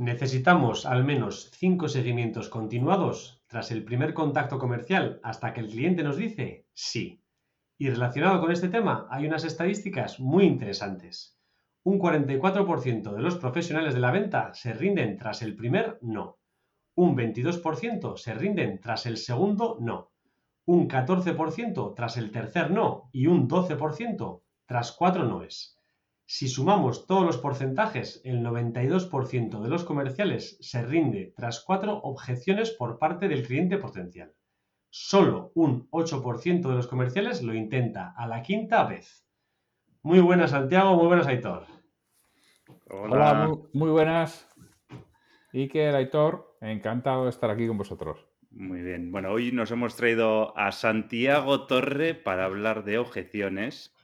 ¿Necesitamos al menos cinco seguimientos continuados tras el primer contacto comercial hasta que el cliente nos dice sí? Y relacionado con este tema, hay unas estadísticas muy interesantes. Un 44% de los profesionales de la venta se rinden tras el primer no. Un 22% se rinden tras el segundo no. Un 14% tras el tercer no y un 12% tras cuatro noes. Si sumamos todos los porcentajes, el 92% de los comerciales se rinde tras cuatro objeciones por parte del cliente potencial. Solo un 8% de los comerciales lo intenta a la quinta vez. Muy buenas, Santiago. Muy buenas, Aitor. Hola, muy, buenas. Iker, Aitor, encantado de estar aquí con vosotros. Muy bien. Bueno, hoy nos hemos traído a Santiago Torre para hablar de objeciones.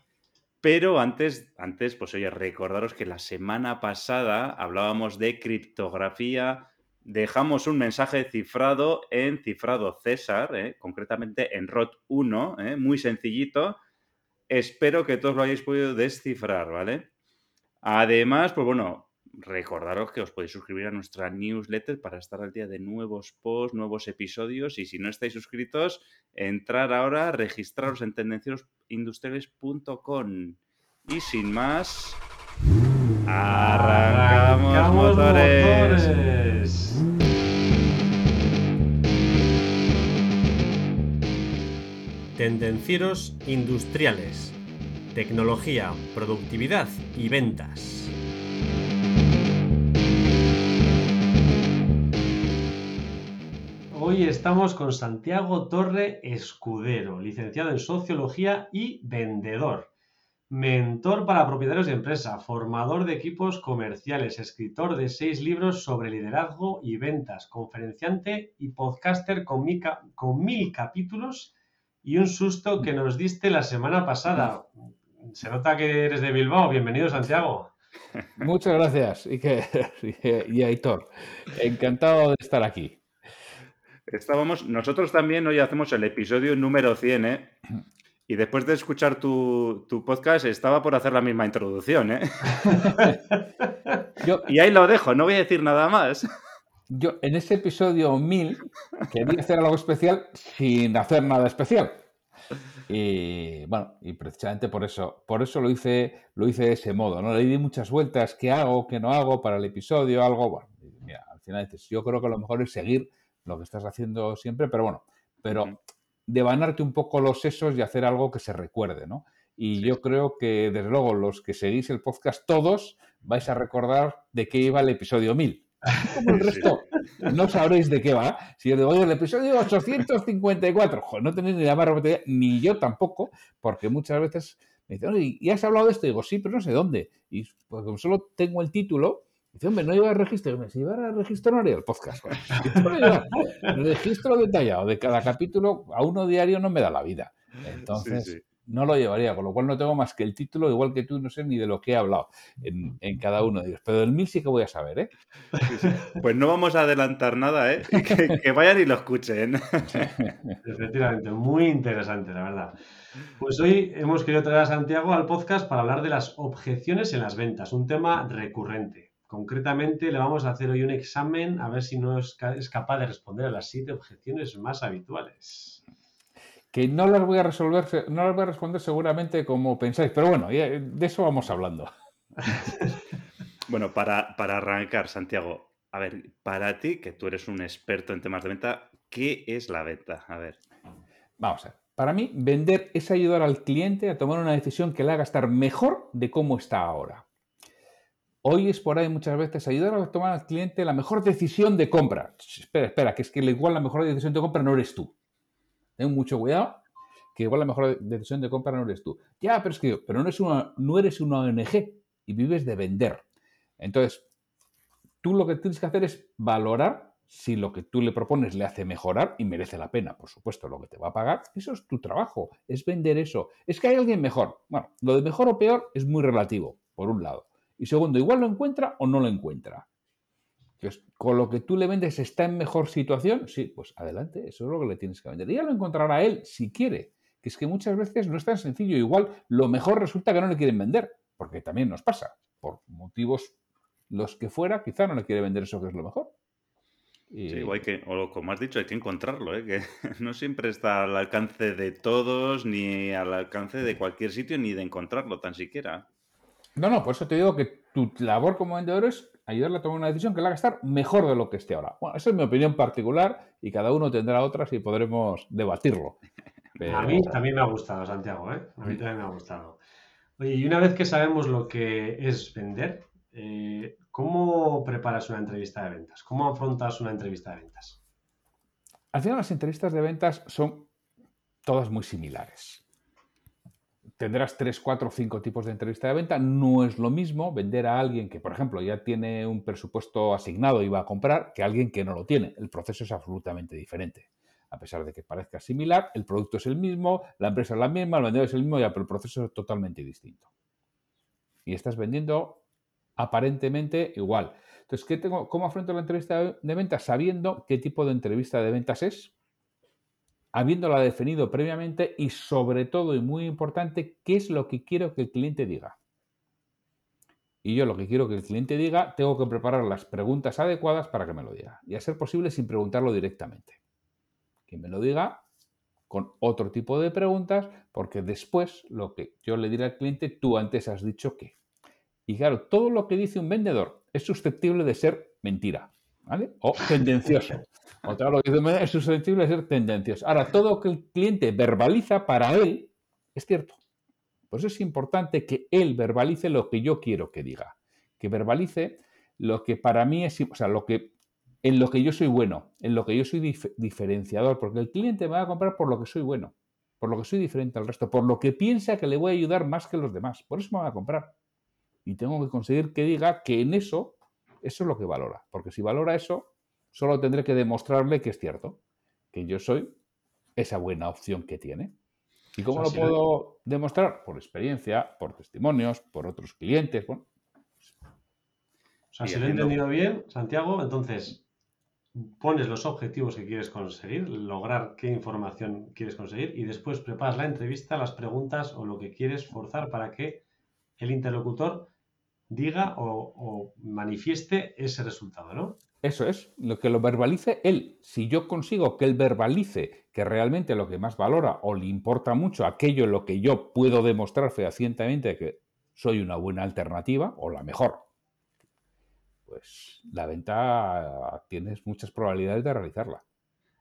Pero antes, antes, pues oye, recordaros que la semana pasada hablábamos de criptografía dejamos un mensaje cifrado en cifrado César, ¿eh? concretamente en ROT 1, ¿eh? muy sencillito. Espero que todos lo hayáis podido descifrar, ¿vale? Además, pues bueno, recordaros que os podéis suscribir a nuestra newsletter para estar al día de nuevos posts, nuevos episodios y si no estáis suscritos, entrar ahora, registraros en tendenciosindustriales.com. Y sin más, arrancamos, motores. Tendencieros industriales. Tecnología, productividad y ventas. Hoy estamos con Santiago Torre Escudero, licenciado en Sociología y vendedor. Mentor para propietarios de empresa, formador de equipos comerciales, escritor de seis libros sobre liderazgo y ventas, conferenciante y podcaster con, con mil capítulos y un susto que nos diste la semana pasada. Se nota que eres de Bilbao. Bienvenido, Santiago. Muchas gracias, y, y Aitor. Encantado de estar aquí. Estábamos, nosotros también hoy hacemos el episodio número 100, ¿eh? Y después de escuchar tu, podcast, estaba por hacer la misma introducción, ¿eh? y ahí lo dejo, no voy a decir nada más yo en ese episodio 1000 quería hacer algo especial sin hacer nada especial. Y bueno, y precisamente por eso, por eso lo hice, lo hice de ese modo, ¿no? Le di muchas vueltas, qué hago, qué no hago para el episodio, algo, bueno, mira, al final dices, yo creo que lo mejor es seguir lo que estás haciendo siempre, pero bueno, pero devanarte un poco los sesos y hacer algo que se recuerde, ¿no? Y yo creo que, desde luego, los que seguís el podcast todos vais a recordar de qué iba el episodio 1000 como el resto, no sabréis de qué va. Si yo digo, el episodio 854, joder, no tenéis ni la más ni yo tampoco, porque muchas veces me dicen, oye, ¿y has hablado de esto? Y digo, sí, pero no sé dónde. Y pues como solo tengo el título, dice, hombre, no lleva el registro. me si llevara el registro no haría el podcast. el registro detallado de cada capítulo a uno diario no me da la vida. Entonces, no lo llevaría, con lo cual no tengo más que el título, igual que tú, no sé ni de lo que he hablado en, cada uno de ellos. Pero del mil sí que voy a saber, ¿eh? Pues no vamos a adelantar nada, ¿eh? Que, vayan y lo escuchen. Efectivamente, muy interesante, la verdad. Pues hoy hemos querido traer a Santiago al podcast para hablar de las objeciones en las ventas, un tema recurrente. Concretamente, le vamos a hacer hoy un examen a ver si no es capaz de responder a las siete objeciones más habituales que no las voy a resolver, no las voy a responder seguramente como pensáis, pero bueno, de eso vamos hablando. bueno, para, para arrancar, Santiago, a ver, para ti, que tú eres un experto en temas de venta, ¿qué es la venta? A ver. Vamos a ver. Para mí, vender es ayudar al cliente a tomar una decisión que le haga estar mejor de cómo está ahora. Hoy es por ahí muchas veces ayudar a tomar al cliente la mejor decisión de compra. Espera, espera, que es que igual la mejor decisión de compra no eres tú. Ten mucho cuidado, que igual la mejor decisión de compra no eres tú. Ya, pero es que pero no, eres una, no eres una ONG y vives de vender. Entonces, tú lo que tienes que hacer es valorar si lo que tú le propones le hace mejorar y merece la pena, por supuesto, lo que te va a pagar, eso es tu trabajo, es vender eso. Es que hay alguien mejor. Bueno, lo de mejor o peor es muy relativo, por un lado. Y segundo, igual lo encuentra o no lo encuentra con lo que tú le vendes está en mejor situación, sí, pues adelante, eso es lo que le tienes que vender. Y ya lo encontrará él si quiere, que es que muchas veces no es tan sencillo. Igual lo mejor resulta que no le quieren vender, porque también nos pasa, por motivos los que fuera, quizá no le quiere vender eso que es lo mejor. Sí, o, hay que, o como has dicho, hay que encontrarlo, ¿eh? que no siempre está al alcance de todos, ni al alcance de cualquier sitio, ni de encontrarlo tan siquiera. No, no, por eso te digo que tu labor como vendedor es ayudarle a tomar una decisión que la haga estar mejor de lo que esté ahora. Bueno, esa es mi opinión particular y cada uno tendrá otras y podremos debatirlo. A mí también me ha gustado, Santiago, ¿eh? A mí también me ha gustado. Oye, y una vez que sabemos lo que es vender, eh, ¿cómo preparas una entrevista de ventas? ¿Cómo afrontas una entrevista de ventas? Al final las entrevistas de ventas son todas muy similares tendrás tres, cuatro, cinco tipos de entrevista de venta. No es lo mismo vender a alguien que, por ejemplo, ya tiene un presupuesto asignado y va a comprar que alguien que no lo tiene. El proceso es absolutamente diferente. A pesar de que parezca similar, el producto es el mismo, la empresa es la misma, el vendedor es el mismo, ya, pero el proceso es totalmente distinto. Y estás vendiendo aparentemente igual. Entonces, ¿qué tengo, ¿cómo afronto la entrevista de ventas sabiendo qué tipo de entrevista de ventas es? Habiéndola definido previamente y sobre todo y muy importante, qué es lo que quiero que el cliente diga. Y yo lo que quiero que el cliente diga, tengo que preparar las preguntas adecuadas para que me lo diga. Y a ser posible sin preguntarlo directamente. Que me lo diga con otro tipo de preguntas, porque después lo que yo le diré al cliente, tú antes has dicho que. Y claro, todo lo que dice un vendedor es susceptible de ser mentira. ¿vale? O tendencioso. Otra lo que dice es susceptible de ser. Ahora, todo lo que el cliente verbaliza para él es cierto. Por eso es importante que él verbalice lo que yo quiero que diga. Que verbalice lo que para mí es, o sea, lo que en lo que yo soy bueno, en lo que yo soy diferenciador, porque el cliente me va a comprar por lo que soy bueno, por lo que soy diferente al resto, por lo que piensa que le voy a ayudar más que los demás. Por eso me va a comprar. Y tengo que conseguir que diga que en eso eso es lo que valora, porque si valora eso, solo tendré que demostrarle que es cierto, que yo soy esa buena opción que tiene. ¿Y cómo lo puedo demostrar? Por experiencia, por testimonios, por otros clientes. Bueno. O sea, si lo he entendido bien, Santiago, entonces pones los objetivos que quieres conseguir, lograr qué información quieres conseguir y después preparas la entrevista, las preguntas o lo que quieres forzar para que el interlocutor diga o, manifieste ese resultado, ¿no? Eso es, lo que lo verbalice él. Si yo consigo que él verbalice que realmente lo que más valora o le importa mucho aquello en lo que yo puedo demostrar fehacientemente que soy una buena alternativa o la mejor, pues la venta tienes muchas probabilidades de realizarla.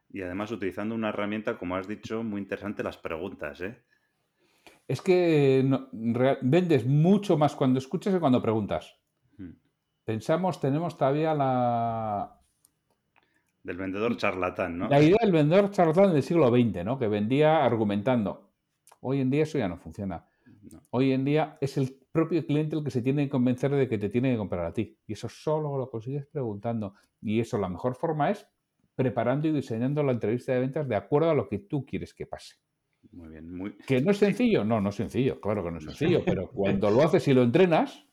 Y además utilizando una herramienta, como has dicho, muy interesante, las preguntas, ¿eh? es que vendes mucho más cuando escuchas que cuando preguntas. Pensamos, tenemos todavía la... Del vendedor charlatán, ¿no? La idea del vendedor charlatán del siglo XX, ¿no? Que vendía argumentando. Hoy en día eso ya no funciona. Hoy en día es el propio cliente el que se tiene que convencer de que te tiene que comprar a ti. Y eso solo lo consigues preguntando. Y eso la mejor forma es preparando y diseñando la entrevista de ventas de acuerdo a lo que tú quieres que pase. Muy bien. Muy... ¿Que no es sencillo? No, no es sencillo. Claro que no es sencillo. pero cuando lo haces y lo entrenas,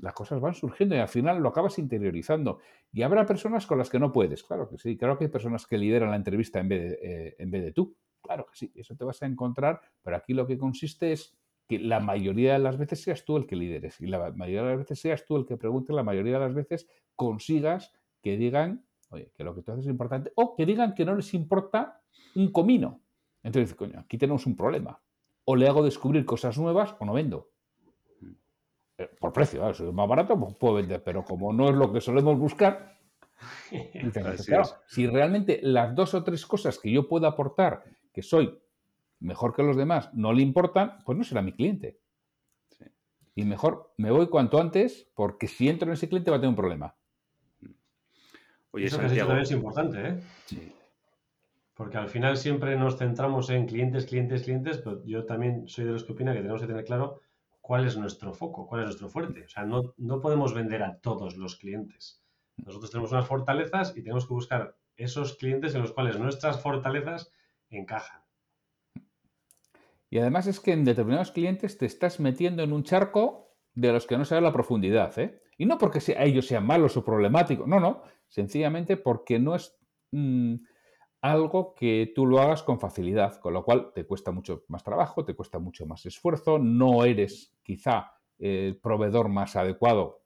las cosas van surgiendo y al final lo acabas interiorizando. Y habrá personas con las que no puedes. Claro que sí. Claro que hay personas que lideran la entrevista en vez de, eh, en vez de tú. Claro que sí. Eso te vas a encontrar. Pero aquí lo que consiste es que la mayoría de las veces seas tú el que lideres y la mayoría de las veces seas tú el que pregunte, la mayoría de las veces consigas que digan, oye, que lo que tú haces es importante o que digan que no les importa un comino. Entonces, coño, aquí tenemos un problema. O le hago descubrir cosas nuevas o no vendo. Eh, por precio, si es más barato, pues puedo vender, pero como no es lo que solemos buscar, si realmente las dos o tres cosas que yo puedo aportar, que soy mejor que los demás, no le importan, pues no será mi cliente. Y mejor me voy cuanto antes, porque si entro en ese cliente va a tener un problema. Oye, Eso Santiago, es importante, ¿eh? Sí. Porque al final siempre nos centramos en clientes, clientes, clientes, pero yo también soy de los que opina que tenemos que tener claro cuál es nuestro foco, cuál es nuestro fuerte. O sea, no, no podemos vender a todos los clientes. Nosotros tenemos unas fortalezas y tenemos que buscar esos clientes en los cuales nuestras fortalezas encajan. Y además es que en determinados clientes te estás metiendo en un charco de los que no sabes la profundidad. ¿eh? Y no porque ellos sean malos o problemáticos, no, no. Sencillamente porque no es... Mm, algo que tú lo hagas con facilidad, con lo cual te cuesta mucho más trabajo, te cuesta mucho más esfuerzo, no eres quizá el proveedor más adecuado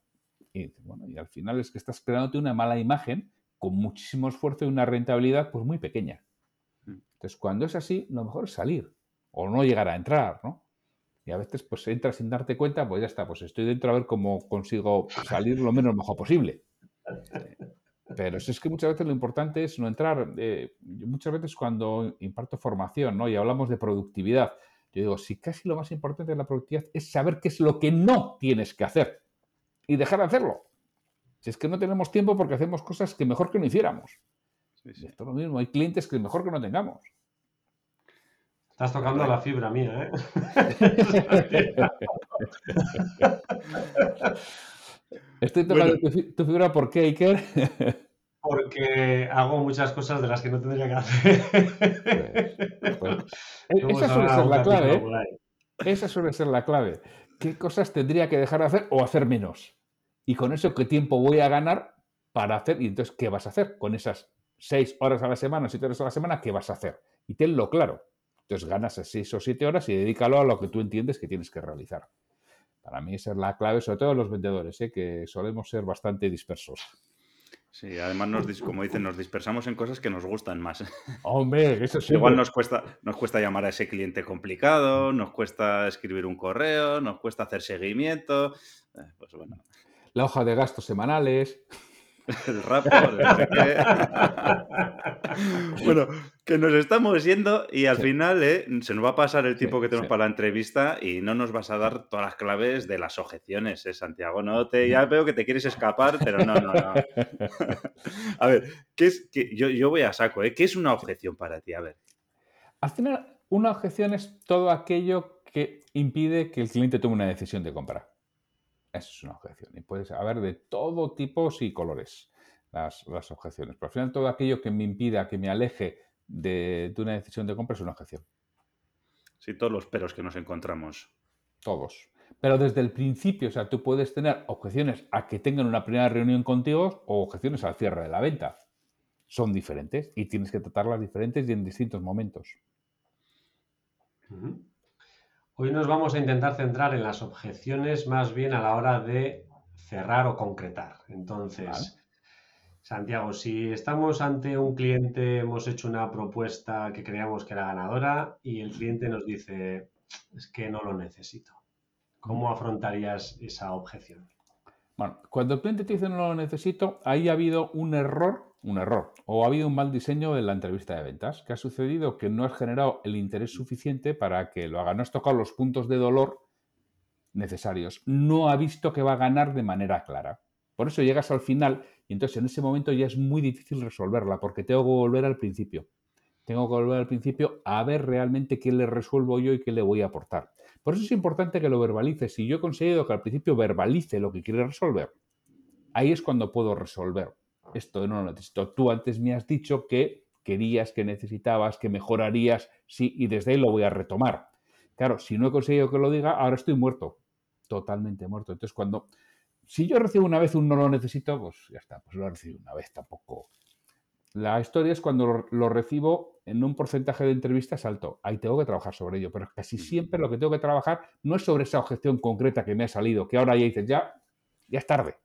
Y, bueno, y al final es que estás creándote una mala imagen con muchísimo esfuerzo y una rentabilidad pues muy pequeña. Mm. Entonces, cuando es así, lo mejor es salir o no llegar a entrar, ¿no? Y a veces pues entras sin darte cuenta, pues ya está, pues estoy dentro a ver cómo consigo salir lo menos mejor posible. Pero es que muchas veces lo importante es no entrar. Eh, muchas veces cuando imparto formación ¿no? y hablamos de productividad, yo digo, si casi lo más importante de la productividad es saber qué es lo que no tienes que hacer y dejar de hacerlo. Si es que no tenemos tiempo porque hacemos cosas que mejor que no hiciéramos. Esto es lo mismo, hay clientes que mejor que no tengamos. Estás tocando la fibra mía, ¿eh? Estoy tocando tu, fibra, ¿por qué, Iker? Porque hago muchas cosas de las que no tendría que hacer. Pues, pues, esa suele ser la clave. ¿eh? Esa suele ser la clave. ¿Qué cosas tendría que dejar de hacer o hacer menos? Y con eso, ¿qué tiempo voy a ganar para hacer? Y entonces, ¿qué vas a hacer con esas seis horas a la semana, siete horas a la semana? ¿Qué vas a hacer? Y tenlo claro. Entonces ganas seis o siete horas y dedícalo a lo que tú entiendes que tienes que realizar. Para mí esa es la clave, sobre todo los vendedores, ¿eh? que solemos ser bastante dispersos. Sí, además, nos, como dicen, nos dispersamos en cosas que nos gustan más. Hombre, eso sí. Igual nos cuesta, nos cuesta llamar a ese cliente complicado, nos cuesta escribir un correo, nos cuesta hacer seguimiento. Eh, pues bueno. La hoja de gastos semanales. el rapport. bueno, que nos estamos yendo y al final eh, se nos va a pasar el tiempo que tenemos para la entrevista y no nos vas a dar todas las claves de las objeciones, ¿eh, Santiago? No te, ya veo que te quieres escapar, pero no, no, no. a ver, ¿qué es, yo, yo, voy a saco, ¿eh? ¿Qué es una objeción para ti? A ver. Al final, una objeción es todo aquello que impide que el cliente tome una decisión de compra. Eso es una objeción. Y puedes haber de todo tipo y colores las, objeciones. Pero al final todo aquello que me impida, que me aleje de, una decisión de compra es una objeción. Sí, todos los peros que nos encontramos. Todos. Pero desde el principio, o sea, tú puedes tener objeciones a que tengan una primera reunión contigo o objeciones al cierre de la venta. Son diferentes y tienes que tratarlas diferentes y en distintos momentos. Hoy nos vamos a intentar centrar en las objeciones más bien a la hora de cerrar o concretar. Entonces, Santiago, si estamos ante un cliente, hemos hecho una propuesta que creíamos que era ganadora y el cliente nos dice, es que no lo necesito. ¿Cómo afrontarías esa objeción? Bueno, cuando el cliente te dice no lo necesito, ahí ha habido un error un error o ha habido un mal diseño en la entrevista de ventas. ¿Qué ha sucedido? Que no has generado el interés suficiente para que lo haga. No has tocado los puntos de dolor necesarios. No ha visto que va a ganar de manera clara. Por eso llegas al final y entonces en ese momento ya es muy difícil resolverla porque tengo que volver al principio. Tengo que volver al principio a ver realmente qué le resuelvo yo y qué le voy a aportar. Por eso es importante que lo verbalice. Si yo he conseguido que al principio verbalice lo que quiere resolver, ahí es cuando puedo resolver esto no lo necesito. Tú antes me has dicho que querías, que necesitabas, que mejorarías, sí, y desde ahí lo voy a retomar. Claro, si no he conseguido que lo diga, ahora estoy muerto, totalmente muerto. Entonces, cuando, si yo recibo una vez un no lo necesito, pues ya está, pues lo recibo una vez tampoco. La historia es cuando lo, recibo en un porcentaje de entrevistas alto. Ahí tengo que trabajar sobre ello, pero casi siempre lo que tengo que trabajar no es sobre esa objeción concreta que me ha salido, que ahora ya dices, ya, ya es tarde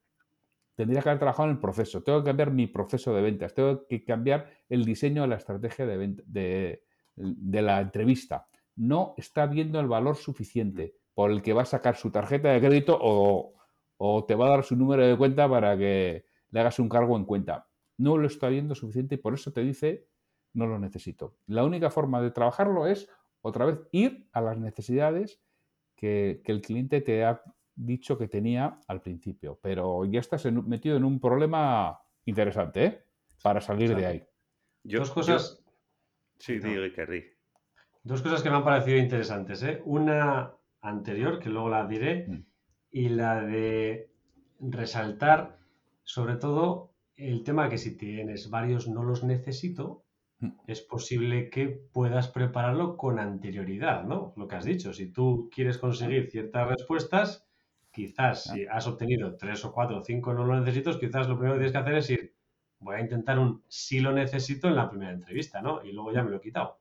tendría que haber trabajado en el proceso, tengo que cambiar mi proceso de ventas, tengo que cambiar el diseño de la estrategia de, de, la entrevista. No está viendo el valor suficiente por el que va a sacar su tarjeta de crédito o, te va a dar su número de cuenta para que le hagas un cargo en cuenta. No lo está viendo suficiente y por eso te dice no lo necesito. La única forma de trabajarlo es otra vez ir a las necesidades que, que el cliente te ha dicho que tenía al principio, pero ya estás metido en un problema interesante, ¿eh? Para salir de ahí. Dos cosas. Sí, digo que Dos cosas que me han parecido interesantes, ¿eh? Una anterior, que luego la diré, mm. y la de resaltar, sobre todo, el tema que si tienes varios no los necesito, mm. es posible que puedas prepararlo con anterioridad, ¿no? Lo que has dicho, si tú quieres conseguir ciertas respuestas, Quizás si has obtenido tres o cuatro o cinco no lo necesito, quizás lo primero que tienes que hacer es ir, voy a intentar un sí lo necesito en la primera entrevista, ¿no? Y luego ya me lo he quitado.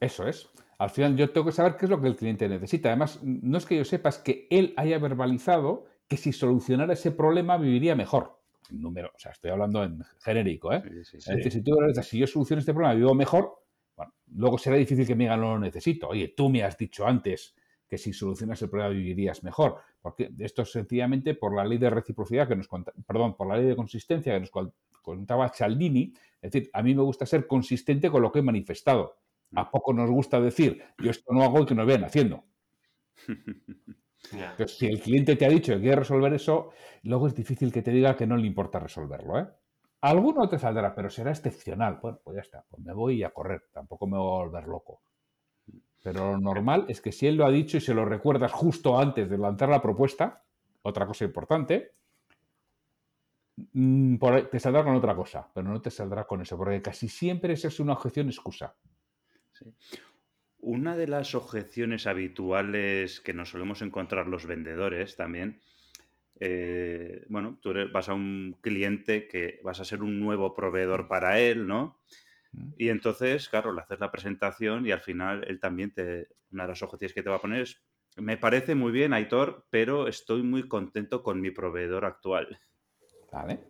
Eso es. Al final yo tengo que saber qué es lo que el cliente necesita. Además, no es que yo sepa, es que él haya verbalizado que si solucionara ese problema viviría mejor. Número, o sea, estoy hablando en genérico, ¿eh? Es decir, si tú si yo soluciono este problema vivo mejor, bueno, luego será difícil que me digan no lo necesito. Oye, tú me has dicho antes que si solucionas el problema vivirías mejor. Porque esto es sencillamente por la ley de reciprocidad que nos perdón, por la ley de consistencia que nos contaba Cialdini. Es decir, a mí me gusta ser consistente con lo que he manifestado. ¿A mm. poco nos gusta decir yo esto no hago y que nos vean haciendo? Entonces, si el cliente te ha dicho que quiere resolver eso, luego es difícil que te diga que no le importa resolverlo. ¿eh? Alguno te saldrá, pero será excepcional. Bueno, pues ya está, pues me voy a correr, tampoco me voy a volver loco. Pero lo normal es que si él lo ha dicho y se lo recuerdas justo antes de lanzar la propuesta, otra cosa importante, mm, te saldrá con otra cosa, pero no te saldrá con eso, porque casi siempre esa es una objeción excusa. Una de las objeciones habituales que nos solemos encontrar los vendedores también, eh, bueno, tú vas a un cliente que vas a ser un nuevo proveedor para él, ¿no? Y entonces, claro, le haces la presentación y al final él también te. Una de las objeciones que te va a poner es: Me parece muy bien, Aitor, pero estoy muy contento con mi proveedor actual. Vale.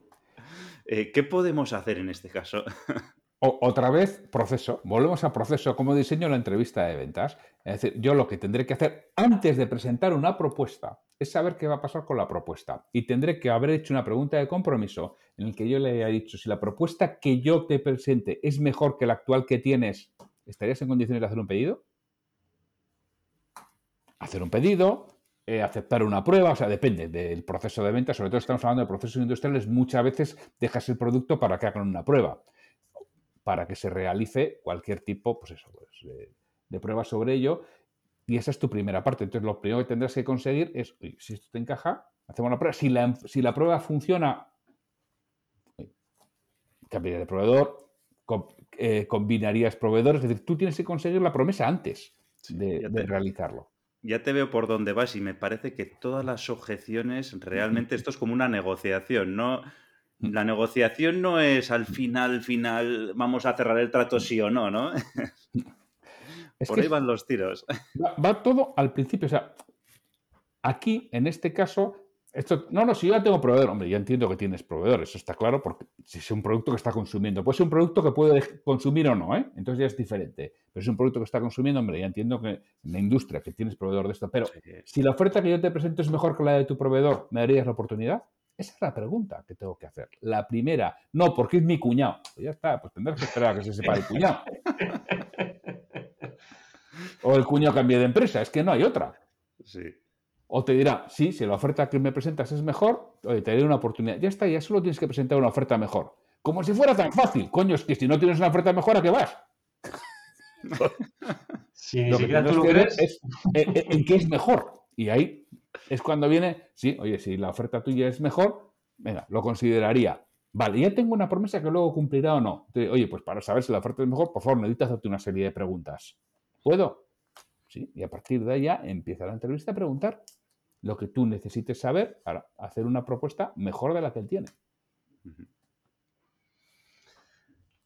Eh, ¿Qué podemos hacer en este caso? otra vez, proceso. Volvemos a proceso. como diseño la entrevista de ventas? Es decir, yo lo que tendré que hacer antes de presentar una propuesta es saber qué va a pasar con la propuesta. Y tendré que haber hecho una pregunta de compromiso en el que yo le haya dicho, si la propuesta que yo te presente es mejor que la actual que tienes, ¿estarías en condiciones de hacer un pedido? Hacer un pedido, eh, aceptar una prueba, o sea, depende del proceso de venta, sobre todo estamos hablando de procesos industriales, muchas veces dejas el producto para que hagan una prueba, para que se realice cualquier tipo, pues eso, pues, de, de prueba sobre ello y esa es tu primera parte. Entonces, lo primero que tendrás que conseguir es, si esto te encaja, hacemos la prueba. Si la, si la prueba funciona, cambiarías de proveedor, eh, combinarías proveedores. Es decir, tú tienes que conseguir la promesa antes de, realizarlo. Ya te veo por dónde vas y me parece que todas las objeciones, realmente esto es como una negociación, ¿no? Mm. La negociación no es al final, final, vamos a cerrar el trato sí o no, ¿no? Por ahí van los tiros. Va, todo al principio. O sea, aquí, en este caso, esto, no, no, si yo ya tengo proveedor, hombre, ya entiendo que tienes proveedor, eso está claro, porque si es un producto que está consumiendo, puede ser un producto que puede consumir o no, ¿eh? entonces ya es diferente. Pero si es un producto que está consumiendo, hombre, ya entiendo que en la industria que tienes proveedor de esto, pero si la oferta que yo te presento es mejor que la de tu proveedor, ¿me darías la oportunidad? Esa es la pregunta que tengo que hacer. La primera, no, porque es mi cuñado. Pues ya está, pues tendrás que esperar a que se sepa el cuñado. O el cuñado cambie de empresa, es que no hay otra. Sí. O te dirá, sí, si la oferta que me presentas es mejor, oye, te daré una oportunidad. Ya está, ya solo tienes que presentar una oferta mejor. Como si fuera tan fácil. Coño, es que si no tienes una oferta mejor, ¿a qué vas? Si ni siquiera tú lo crees. Es, en, en, qué es mejor. Y ahí es cuando viene, sí, oye, si la oferta tuya es mejor, venga, lo consideraría. Vale, ya tengo una promesa que luego cumplirá o no. oye, pues para saber si la oferta es mejor, por favor, necesitas hacerte una serie de preguntas. ¿Puedo? Sí, y a partir de ahí empieza la entrevista a preguntar lo que tú necesites saber para hacer una propuesta mejor de la que él tiene.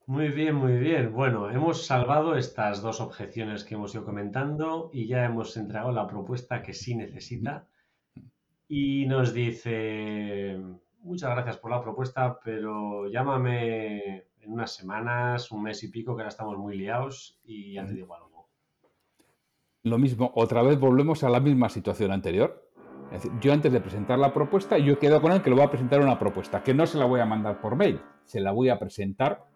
Muy bien, muy bien. Bueno, hemos salvado estas dos objeciones que hemos ido comentando y ya hemos entregado la propuesta que sí necesita. Y nos dice, muchas gracias por la propuesta, pero llámame en unas semanas, un mes y pico, que ahora estamos muy liados y ya te digo algo lo mismo, otra vez volvemos a la misma situación anterior. Es decir, yo antes de presentar la propuesta, yo quedo con él que le voy a presentar una propuesta, que no se la voy a mandar por mail, se la voy a presentar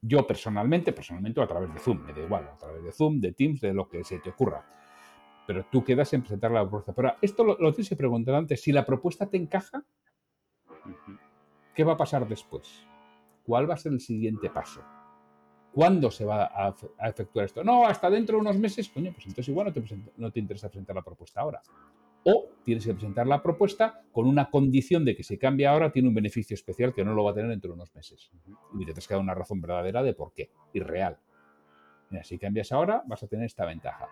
yo personalmente, personalmente o a través de Zoom, me da igual, a través de Zoom, de Teams, de lo que se te ocurra. Pero tú quedas en presentar la propuesta. Pero esto lo, lo tienes que preguntar antes. Si la propuesta te encaja, ¿qué va a pasar después? ¿Cuál va a ser el siguiente paso? ¿Cuándo se va a, efectuar esto? No, hasta dentro de unos meses. Coño, pues entonces igual no te, no te interesa presentar la propuesta ahora. O tienes que presentar la propuesta con una condición de que si cambia ahora tiene un beneficio especial que no lo va a tener dentro de unos meses. Y te tienes que dar una razón verdadera de por qué, y real. Mira, si cambias ahora, vas a tener esta ventaja.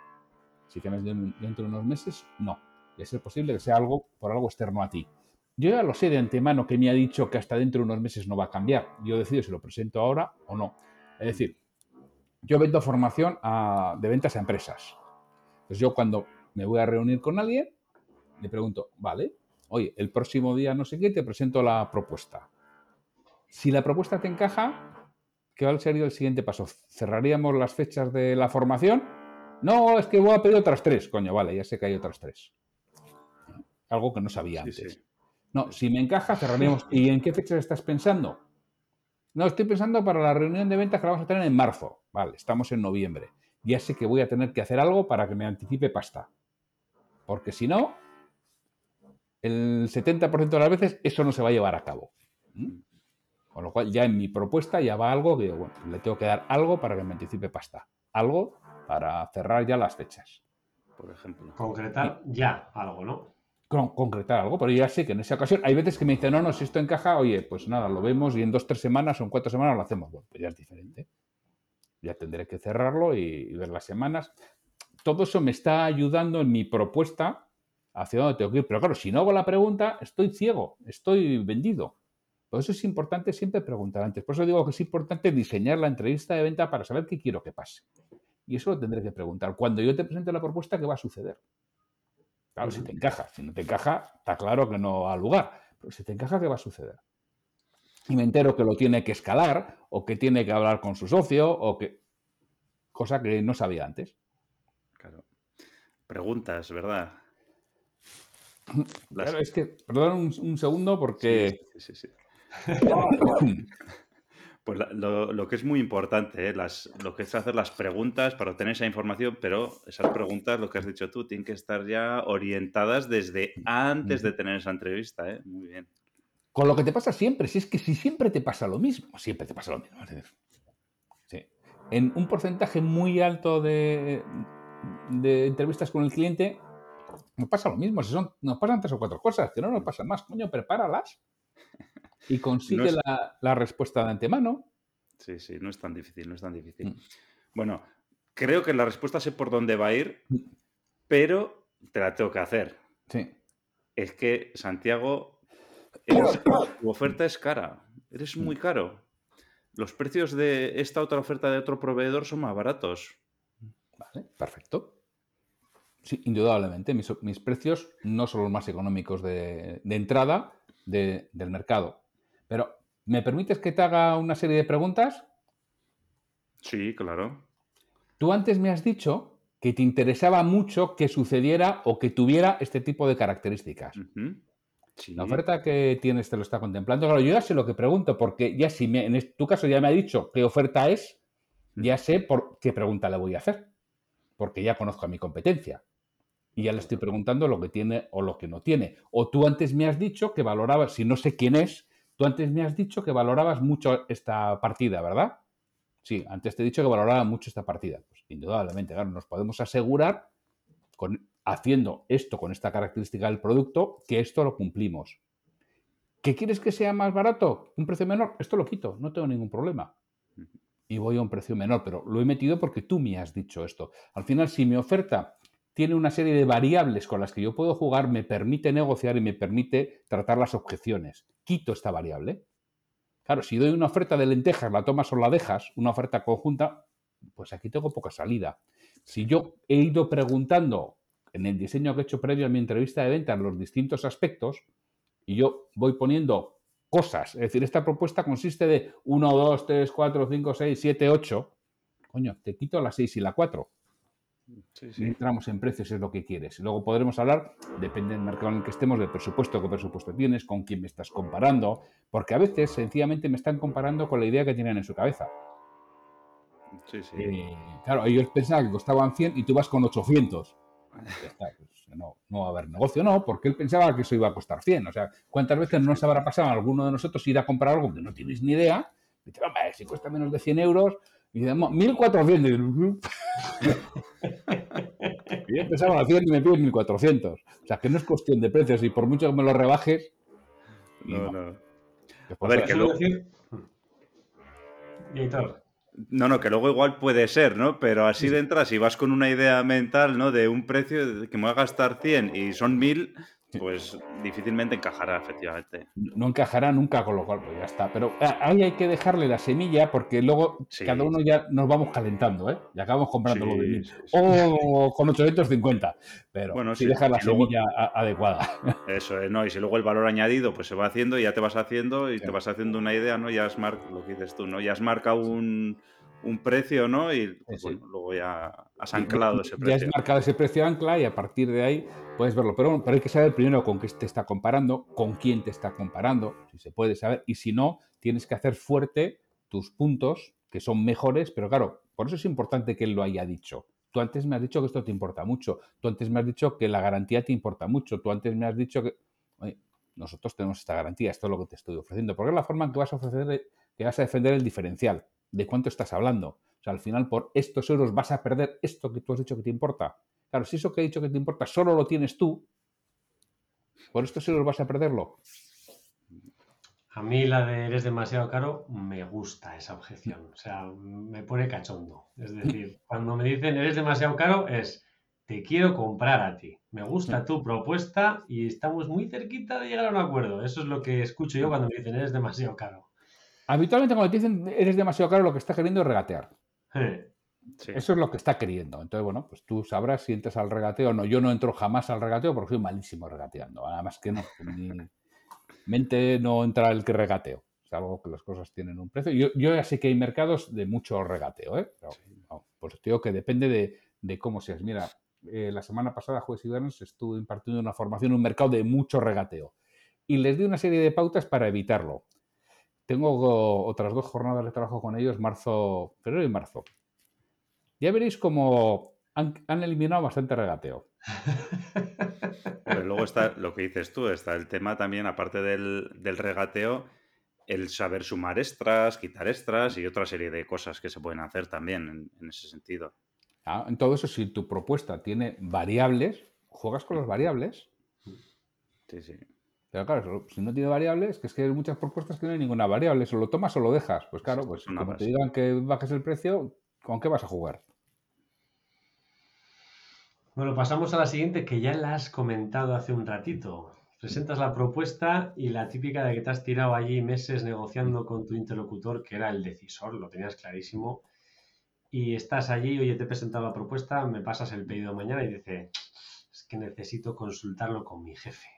Si cambias dentro de unos meses, no. Es posible que sea algo por algo externo a ti. Yo ya lo sé de antemano que me ha dicho que hasta dentro de unos meses no va a cambiar. Yo decido si lo presento ahora o no. Es decir, yo vendo formación de ventas a empresas. Entonces yo cuando me voy a reunir con alguien, le pregunto, vale, oye, el próximo día no sé qué, te presento la propuesta. Si la propuesta te encaja, ¿qué va a ser el siguiente paso? ¿Cerraríamos las fechas de la formación? No, es que voy a pedir otras tres. Coño, vale, ya sé que hay otras tres. Algo que no sabía antes. No, si me encaja, cerraríamos. ¿Y en qué fechas estás pensando? No, estoy pensando para la reunión de ventas que la vamos a tener en marzo. Vale, estamos en noviembre. Ya sé que voy a tener que hacer algo para que me anticipe pasta. Porque si no, el 70% de las veces eso no se va a llevar a cabo. ¿Mm? Con lo cual, ya en mi propuesta ya va algo que, bueno, le tengo que dar algo para que me anticipe pasta. Algo para cerrar ya las fechas. Por ejemplo. Concretar ya algo, ¿no? concretar algo, pero ya sé que en esa ocasión hay veces que me dicen, no, no, si esto encaja, oye, pues nada, lo vemos y en dos, tres semanas o en cuatro semanas lo hacemos. Bueno, pues ya es diferente. Ya tendré que cerrarlo y, ver las semanas. Todo eso me está ayudando en mi propuesta hacia dónde tengo que ir. Pero claro, si no hago la pregunta, estoy ciego, estoy vendido. Por eso es importante siempre preguntar antes. Por eso digo que es importante diseñar la entrevista de venta para saber qué quiero que pase. Y eso lo tendré que preguntar. Cuando yo te presente la propuesta, ¿qué va a suceder? Claro, si te encaja. Si no te encaja, está claro que no ha lugar. Pero si te encaja, ¿qué va a suceder? Y me entero que lo tiene que escalar o que tiene que hablar con su socio o que... Cosa que no sabía antes. Claro. Preguntas, ¿verdad? Claro, es que, perdón un, segundo porque... Sí, sí, sí. Pues lo, que es muy importante, ¿eh? las, lo que es hacer las preguntas para obtener esa información, pero esas preguntas, lo que has dicho tú, tienen que estar ya orientadas desde antes de tener esa entrevista. ¿eh? Muy bien. Con lo que te pasa siempre, si es que si siempre te pasa lo mismo, siempre te pasa lo mismo. Sí. En un porcentaje muy alto de, de entrevistas con el cliente, nos pasa lo mismo. Si son, nos pasan tres o cuatro cosas, que no nos pasan más. Coño, prepáralas y consigue la, respuesta de antemano. Sí, sí, no es tan difícil, no es tan difícil. Mm. Bueno, creo que la respuesta sé por dónde va a ir, mm. pero te la tengo que hacer. Sí. Es que, Santiago, tu oferta es cara, eres muy mm. caro. Los precios de esta otra oferta de otro proveedor son más baratos. Vale, perfecto. Sí, indudablemente. Mis, precios no son los más económicos de, de entrada de, del mercado. Pero, ¿me permites que te haga una serie de preguntas? Sí, claro. Tú antes me has dicho que te interesaba mucho que sucediera o que tuviera este tipo de características. La oferta que tienes te lo está contemplando. Claro, yo ya sé lo que pregunto, porque ya si me, en tu caso ya me ha dicho qué oferta es, ya sé por qué pregunta le voy a hacer, porque ya conozco a mi competencia y ya le estoy preguntando lo que tiene o lo que no tiene. O tú antes me has dicho que valorabas, si no sé quién es, tú antes me has dicho que valorabas mucho esta partida, ¿verdad? Sí, antes te he dicho que valoraba mucho esta partida. Pues indudablemente, claro, nos podemos asegurar con, haciendo esto con esta característica del producto que esto lo cumplimos. ¿Qué quieres que sea más barato? ¿Un precio menor? Esto lo quito, no tengo ningún problema. Y voy a un precio menor, pero lo he metido porque tú me has dicho esto. Al final, si mi oferta tiene una serie de variables con las que yo puedo jugar, me permite negociar y me permite tratar las objeciones. Quito esta variable. Claro, si doy una oferta de lentejas, la tomas o la dejas, una oferta conjunta, pues aquí tengo poca salida. Si yo he ido preguntando en el diseño que he hecho previo a mi entrevista de venta en los distintos aspectos, y yo voy poniendo cosas, es decir, esta propuesta consiste de 1, 2, 3, 4, 5, 6, 7, 8, coño, te quito la 6 y la 4 entramos en precios, es lo que quieres. Luego podremos hablar, depende del mercado en el que estemos, del presupuesto, qué presupuesto tienes, con quién me estás comparando, porque a veces sencillamente me están comparando con la idea que tienen en su cabeza. Sí, sí. Eh, claro, ellos pensaban que costaban 100 y tú vas con 800. Pues, no, no va a haber negocio, no, porque él pensaba que eso iba a costar 100. O sea, ¿cuántas veces no nos habrá pasado a alguno de nosotros ir a comprar algo que no tienes ni idea? Te, si cuesta menos de 100 euros, y decimos, 1400. y yo empezaba a y me piden 1400. O sea, que no es cuestión de precios y por mucho que me lo rebajes. No, no. A ver, que luego. No, no, que luego igual puede ser, ¿no? Pero así de entrada, si vas con una idea mental, ¿no? De un precio que me va a gastar 100 y son 1000, pues difícilmente encajará, efectivamente. No encajará nunca, con lo cual, pues ya está. Pero ah, ahí hay que dejarle la semilla porque luego cada uno ya nos vamos calentando, ¿eh? Y acabamos comprando lo de mil. O con 850. Pero bueno, si dejas la semilla adecuada. Eso es, ¿no? Y si luego el valor añadido pues se va haciendo y ya te vas haciendo y te vas haciendo una idea, ¿no? Ya has marcado, lo que dices tú, ¿no? Ya has marcado un un precio, ¿no? Y pues, luego ya has anclado ese precio. Ya has marcado ese precio ancla y a partir de ahí puedes verlo. Pero, pero hay que saber primero con qué te está comparando, con quién te está comparando, si se puede saber. Y si no, tienes que hacer fuerte tus puntos, que son mejores, pero claro, por eso es importante que él lo haya dicho. Tú antes me has dicho que esto te importa mucho. Tú antes me has dicho que la garantía te importa mucho. Tú antes me has dicho que... nosotros tenemos esta garantía, esto es lo que te estoy ofreciendo. Porque es la forma en que vas a ofrecer, que vas a defender el diferencial de cuánto estás hablando. O sea, al final por estos euros vas a perder esto que tú has dicho que te importa. Claro, si eso que he dicho que te importa solo lo tienes tú, por estos euros vas a perderlo. A mí la de eres demasiado caro, me gusta esa objeción. O sea, me pone cachondo. Es decir, cuando me dicen eres demasiado caro, es te quiero comprar a ti. Me gusta tu propuesta y estamos muy cerquita de llegar a un acuerdo. Eso es lo que escucho yo cuando me dicen eres demasiado caro. Habitualmente cuando te dicen eres demasiado caro, lo que está queriendo es regatear. Eso es lo que está queriendo. Entonces, bueno, pues tú sabrás si entras al regateo o no. Yo no entro jamás al regateo porque soy malísimo regateando. Además que no. Mi mente no entra el que regateo. Es algo que las cosas tienen un precio. Yo, yo ya sé que hay mercados de mucho regateo, ¿eh? pues digo que depende de, cómo seas. Mira, eh, la semana pasada, jueves y viernes, estuve impartiendo una formación en un mercado de mucho regateo. Y les di una serie de pautas para evitarlo. Tengo otras dos jornadas de trabajo con ellos, marzo, febrero y marzo. Ya veréis cómo han, eliminado bastante regateo. Pero luego está lo que dices tú, está el tema también, aparte del, regateo, el saber sumar extras, quitar extras y otra serie de cosas que se pueden hacer también en, ese sentido. Ah, en todo eso, si tu propuesta tiene variables, juegas con las variables. Sí, sí. Pero claro, si no tiene variables, que es que hay muchas propuestas que no hay ninguna variable, o lo tomas o lo dejas. Pues claro, pues como te digan que bajes el precio, ¿con qué vas a jugar? Bueno, pasamos a la siguiente que ya la has comentado hace un ratito. Presentas la propuesta y la típica de que te has tirado allí meses negociando con tu interlocutor, que era el decisor, lo tenías clarísimo. Y estás allí, oye, te he presentado la propuesta, me pasas el pedido mañana y dice, es que necesito consultarlo con mi jefe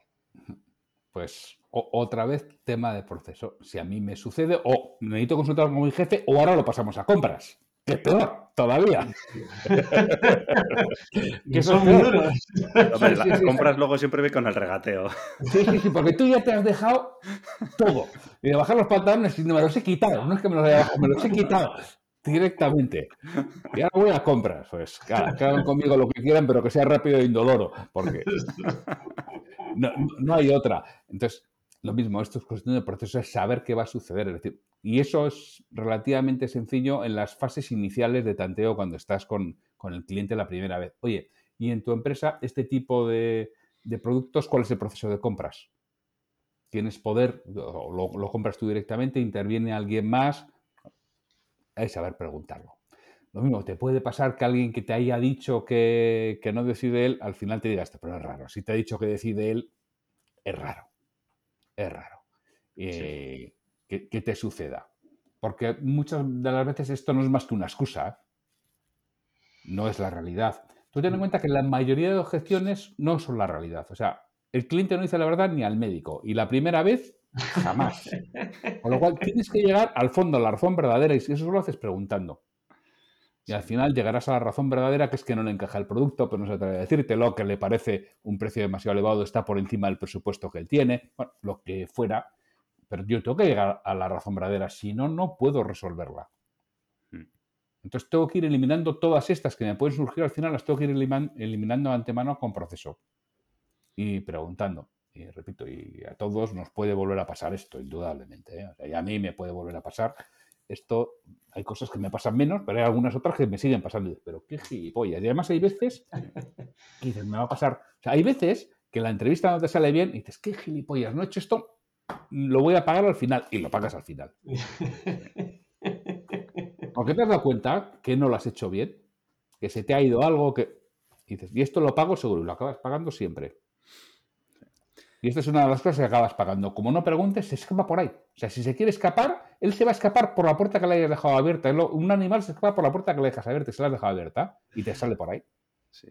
pues otra vez tema de proceso. Si a mí me sucede, o necesito consultar con mi jefe, o ahora lo pasamos a compras. Que peor, todavía. que son muy duros. las compras luego siempre ve con el regateo. Sí, sí, sí, porque tú ya te has dejado todo. Y de bajar los pantalones y me los he quitado. No es que me los haya bajado, me los he quitado directamente. Y ahora voy a compras. Pues, claro, que hagan conmigo lo que quieran, pero que sea rápido e indoloro. Porque no, hay otra. Entonces, lo mismo, esto es cuestión de proceso, es saber qué va a suceder. Es decir, y eso es relativamente sencillo en las fases iniciales de tanteo cuando estás con, el cliente la primera vez. Oye, y en tu empresa, este tipo de, productos, ¿cuál es el proceso de compras? ¿Tienes poder? Lo, lo, compras tú directamente? ¿Interviene alguien más? Hay saber preguntarlo. Lo mismo, te puede pasar que alguien que te haya dicho que, no decide él, al final te diga esto, pero es raro. Si te ha dicho que decide él, es raro. Es raro. Eh, que, te suceda. Porque muchas de las veces esto no es más que una excusa. No es la realidad. Tú ten en cuenta que la mayoría de objeciones no son la realidad. O sea, el cliente no dice la verdad ni al médico. Y la primera vez, jamás. Con lo cual, tienes que llegar al fondo, a la razón verdadera. Y eso lo haces preguntando. Y al final llegarás a la razón verdadera que es que no le encaja el producto, pero no se atreve a decírtelo, que le parece un precio demasiado elevado, está por encima del presupuesto que él tiene, bueno, lo que fuera. Pero yo tengo que llegar a la razón verdadera, si no, no puedo resolverla. Hmm. Entonces tengo que ir eliminando todas estas que me pueden surgir al final, las tengo que ir eliminando de antemano con proceso. Y preguntando. Y repito, y a todos nos puede volver a pasar esto, indudablemente. ¿eh? y a mí me puede volver a pasar esto hay cosas que me pasan menos, pero hay algunas otras que me siguen pasando. Pero qué gilipollas. Y además hay veces que dices, me va a pasar. O sea, hay veces que la entrevista no te sale bien y dices, qué gilipollas, no he hecho esto, lo voy a pagar al final. Y lo pagas al final. Aunque te has dado cuenta que no lo has hecho bien, que se te ha ido algo, que. Y dices, y esto lo pago seguro, y lo acabas pagando siempre. Y esta es una de las cosas que acabas pagando. Como no preguntes, se escapa por ahí. O sea, si se quiere escapar, él se va a escapar por la puerta que le hayas dejado abierta. Un animal se escapa por la puerta que le dejas abierta y se la has dejado abierta y te sale por ahí.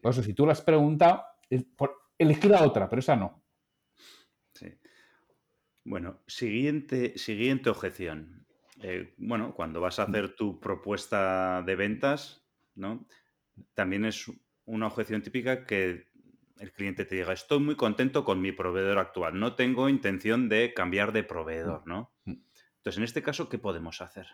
Por eso, si tú le has preguntado, elegir a otra, pero esa no. Sí. Bueno, siguiente, siguiente objeción. Eh, bueno, cuando vas a hacer tu propuesta de ventas, ¿no? También es una objeción típica que el cliente te diga, estoy muy contento con mi proveedor actual, no tengo intención de cambiar de proveedor, ¿no? Mm. Entonces, en este caso, ¿qué podemos hacer?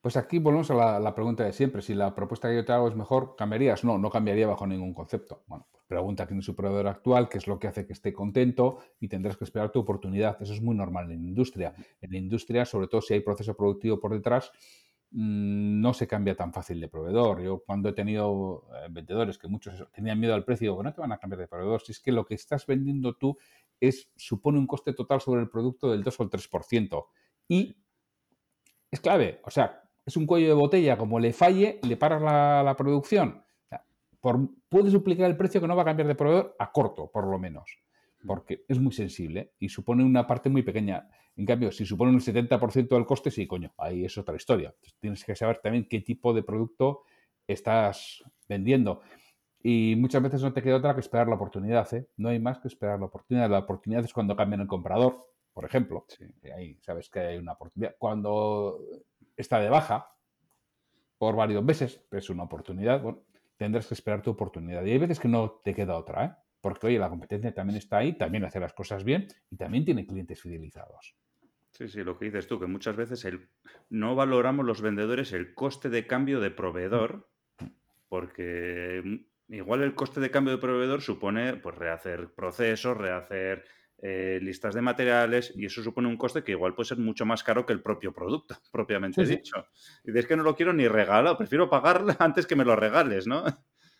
Pues aquí volvemos a la, pregunta de siempre. Si la propuesta que yo te hago es mejor, ¿cambiarías? No, no cambiaría bajo ningún concepto. Bueno, pues pregunta quién es su proveedor actual, qué es lo que hace que esté contento y tendrás que esperar tu oportunidad. Eso es muy normal en la industria. En la industria, sobre todo si hay proceso productivo por detrás, mm, no se cambia tan fácil de proveedor. Yo cuando he tenido eh, vendedores que muchos tenían miedo al precio, digo, no te van a cambiar de proveedor. Si es que lo que estás vendiendo tú es, supone un coste total sobre el producto del 2 o el 3%. Y es clave. O sea, es un cuello de botella, como le falle, le paras la, producción. por, puede suplicar el precio que no va a cambiar de proveedor a corto, por lo menos, porque es muy sensible y supone una parte muy pequeña. En cambio, si supone un 70% del coste, sí, coño, ahí es otra historia. tienes que saber también qué tipo de producto estás vendiendo. Y muchas veces no te queda otra que esperar la oportunidad. ¿eh? No hay más que esperar la oportunidad. La oportunidad es cuando cambian el comprador, por ejemplo. Ahí sabes que hay una oportunidad. Cuando está de baja por varios meses, es una oportunidad, bueno, tendrás que esperar tu oportunidad. Y hay veces que no te queda otra, ¿eh? Porque oye, la competencia también está ahí, también hace las cosas bien y también tiene clientes fidelizados. Sí, sí, lo que dices tú, que muchas veces el, no valoramos los vendedores el coste de cambio de proveedor, porque igual el coste de cambio de proveedor supone pues rehacer procesos, rehacer eh, listas de materiales y eso supone un coste que igual puede ser mucho más caro que el propio producto, propiamente dicho. Y dices que no lo quiero ni regalar, prefiero pagarle antes que me lo regales, ¿no?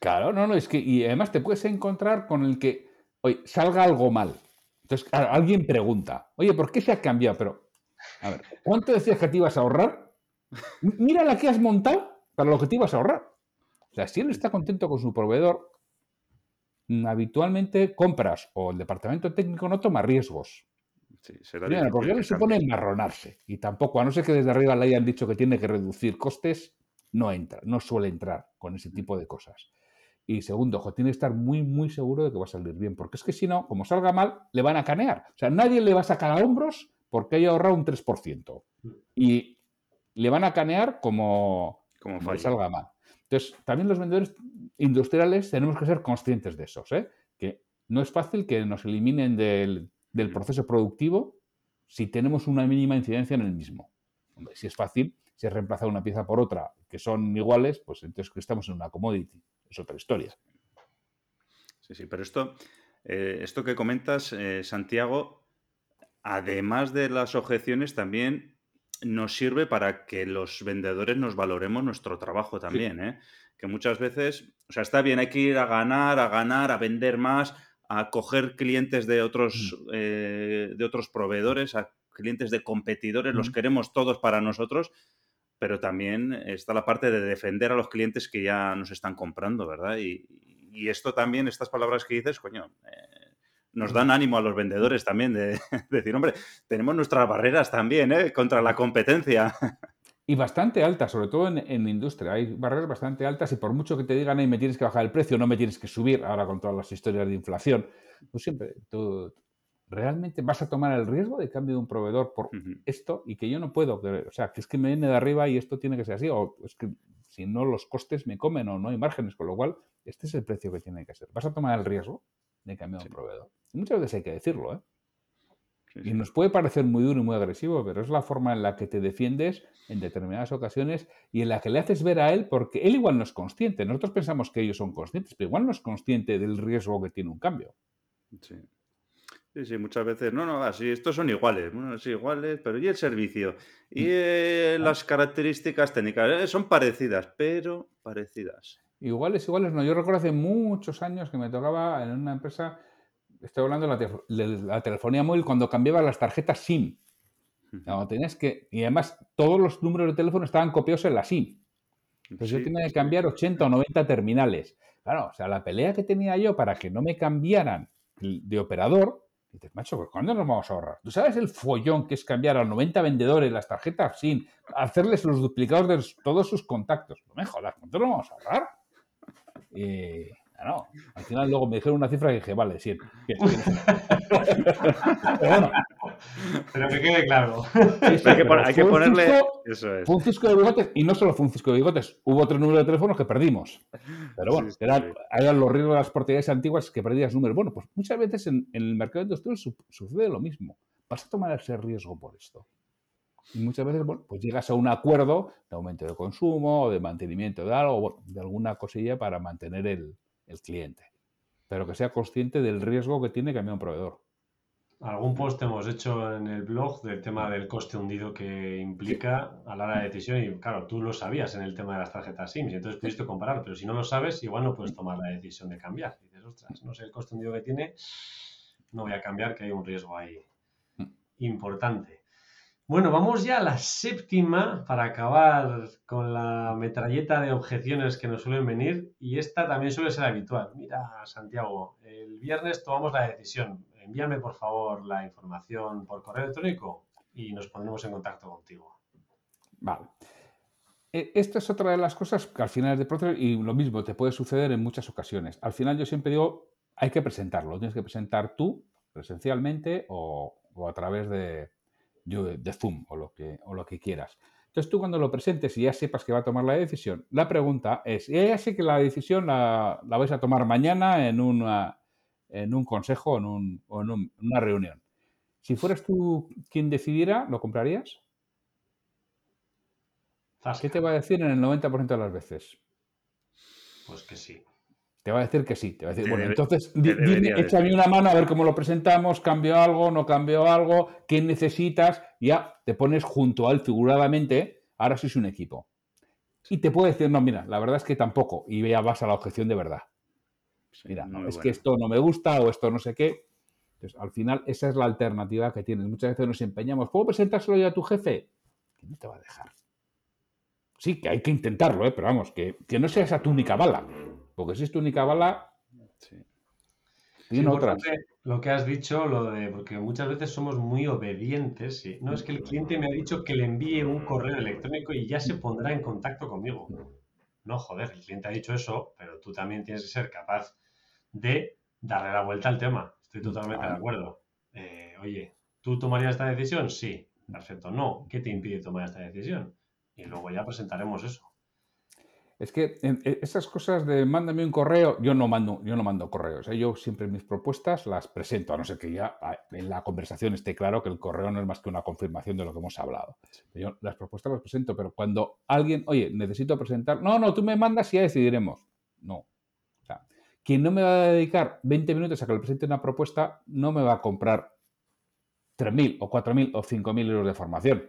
Claro, no, no, es que, y además te puedes encontrar con el que, oye, salga algo mal. Entonces, alguien pregunta, oye, ¿por qué se ha cambiado? Pero, a ver, ¿cuánto decías que te ibas a ahorrar? Mira la que has montado para lo que te ibas a ahorrar. O sea, si él está contento con su proveedor, Mm, habitualmente compras o el departamento técnico no toma riesgos. Sí, porque le supone enmarronarse. Y tampoco, a no ser que desde arriba le hayan dicho que tiene que reducir costes, no entra, no suele entrar con ese tipo de cosas. Y segundo, ojo, tiene que estar muy, muy seguro de que va a salir bien, porque es que si no, como salga mal, le van a canear. O sea, nadie le va a sacar a hombros porque haya ahorrado un 3%. Y le van a canear como, como, como salga mal. Entonces, también los vendedores industriales tenemos que ser conscientes de eso, ¿eh? que no es fácil que nos eliminen del, proceso productivo si tenemos una mínima incidencia en el mismo. si es fácil, si es reemplazar una pieza por otra que son iguales, pues entonces estamos en una commodity. Es otra historia. Sí, sí, pero esto, eh, esto que comentas, eh, Santiago, además de las objeciones, también nos sirve para que los vendedores nos valoremos nuestro trabajo también, ¿eh? Que muchas veces, o sea, está bien, hay que ir a ganar, a ganar, a vender más, a coger clientes de otros, mm. de otros proveedores, a clientes de competidores, los mm. queremos todos para nosotros, pero también está la parte de defender a los clientes que ya nos están comprando, ¿verdad? Y, esto también, estas palabras que dices, coño, eh, nos dan ánimo a los vendedores también de, decir, hombre, tenemos nuestras barreras también ¿eh? contra la competencia. Y bastante altas, sobre todo en, en, industria. Hay barreras bastante altas y por mucho que te digan, ahí me tienes que bajar el precio, no me tienes que subir, ahora con todas las historias de inflación, tú siempre, tú realmente vas a tomar el riesgo de cambio de un proveedor por esto y que yo no puedo, o sea, que es que me viene de arriba y esto tiene que ser así, o es que si no los costes me comen o no hay márgenes, con lo cual este es el precio que tiene que ser. Vas a tomar el riesgo de cambiar de un proveedor. muchas veces hay que decirlo, ¿eh? Y nos puede parecer muy duro y muy agresivo, pero es la forma en la que te defiendes en determinadas ocasiones y en la que le haces ver a él, porque él igual no es consciente. Nosotros pensamos que ellos son conscientes, pero igual no es consciente del riesgo que tiene un cambio. Sí. Sí, sí, muchas veces, no, no, así, estos son iguales, bueno, sí, iguales, pero ¿y el servicio? Y mm. eh, las características técnicas eh, son parecidas, pero parecidas. Iguales, iguales, no. Yo recuerdo hace muchos años que me tocaba en una empresa, estoy hablando de la, telefonía móvil, cuando cambiaba las tarjetas SIM. tenías que, y además todos los números de teléfono estaban copiados en la SIM. Entonces yo tenía que cambiar 80 o 90 terminales. Claro, o sea, la pelea que tenía yo para que no me cambiaran de operador dices, macho, ¿cuándo nos vamos a ahorrar? ¿Tú sabes el follón que es cambiar a 90 vendedores las tarjetas SIM, hacerles los duplicados de todos sus contactos? No me jodas, ¿cuánto nos vamos a ahorrar? Y no, al final luego me dijeron una cifra y dije, vale, 100. Pero bueno. Pero que quede claro. hay, que, ponerle. eso es. Fue un cisco de bigotes y no solo fue un cisco de bigotes, hubo otro número de teléfonos que perdimos. Pero bueno, eran, los riesgos de las portuguesas antiguas que perdías números. Bueno, pues muchas veces en, el mercado industrial sucede lo mismo. Vas a tomar ese riesgo por esto. Y muchas veces, bueno, pues llegas a un acuerdo de aumento de consumo o de mantenimiento de algo, bueno, de alguna cosilla para mantener el, el cliente, pero que sea consciente del riesgo que tiene cambiar un proveedor. Algún post hemos hecho en el blog del tema del coste hundido que implica a la hora de decisión y claro, tú lo sabías en el tema de las tarjetas SIM y entonces pudiste comparar, pero si no lo sabes, igual no puedes tomar la decisión de cambiar. dices, ostras, no sé el coste hundido que tiene, no voy a cambiar, que hay un riesgo ahí importante. Bueno, vamos ya a la séptima para acabar con la metralleta de objeciones que nos suelen venir y esta también suele ser habitual. Mira, Santiago, el viernes tomamos la decisión. Envíame por favor la información por correo electrónico y nos pondremos en contacto contigo. Vale. E, esta es otra de las cosas que al final es de proceso y lo mismo te puede suceder en muchas ocasiones. Al final yo siempre digo, hay que presentarlo, tienes que presentar tú presencialmente o a través de, de Zoom o lo, que, o lo que quieras. Entonces tú cuando lo presentes y ya sepas que va a tomar la decisión, la pregunta es, ya sé que la decisión la, vais a tomar mañana en, una, en un consejo en un, o en, una reunión. Si fueras tú quien decidiera, ¿lo comprarías? ¿Qué te va a decir en el 90% de las veces? Pues que sí. Te va a decir que sí. Te va a decir, bueno, entonces échame una mano a ver cómo lo presentamos, cambio algo, no cambio algo, qué necesitas, ya te pones junto a él figuradamente, ahora sois un equipo. Y te puede decir, no, mira, la verdad es que tampoco, y ya vas a la objeción de verdad. Mira, no, es que esto no me gusta o esto no sé qué. Entonces, al final, esa es la alternativa que tienes. Muchas veces nos empeñamos, ¿puedo presentárselo ya a tu jefe? Que no te va a dejar. Sí, que hay que intentarlo, ¿eh? pero vamos, que, que no sea esa tu única bala. Porque si es tu única bala, sí. tiene otras. Lo que has dicho, lo de, porque muchas veces somos muy obedientes. No, es que el cliente me ha dicho que le envíe un correo electrónico y ya se pondrá en contacto conmigo. No, joder, el cliente ha dicho eso, pero tú también tienes que ser capaz de darle la vuelta al tema. Estoy totalmente de acuerdo. Eh, oye, ¿tú tomarías esta decisión? Sí. Perfecto. No. ¿Qué te impide tomar esta decisión? Y luego ya presentaremos eso. Es que e, esas cosas de mándame un correo, yo no mando, yo no mando correos. ¿eh? Yo siempre mis propuestas las presento, a no ser que ya en la conversación esté claro que el correo no es más que una confirmación de lo que hemos hablado. Yo las propuestas las presento, pero cuando alguien, oye, necesito presentar, no, no, tú me mandas y ya decidiremos. No. O sea, quien no me va a dedicar 20 minutos a que le presente una propuesta, no me va a comprar 3.000 o 4.000 o 5.000 euros de formación.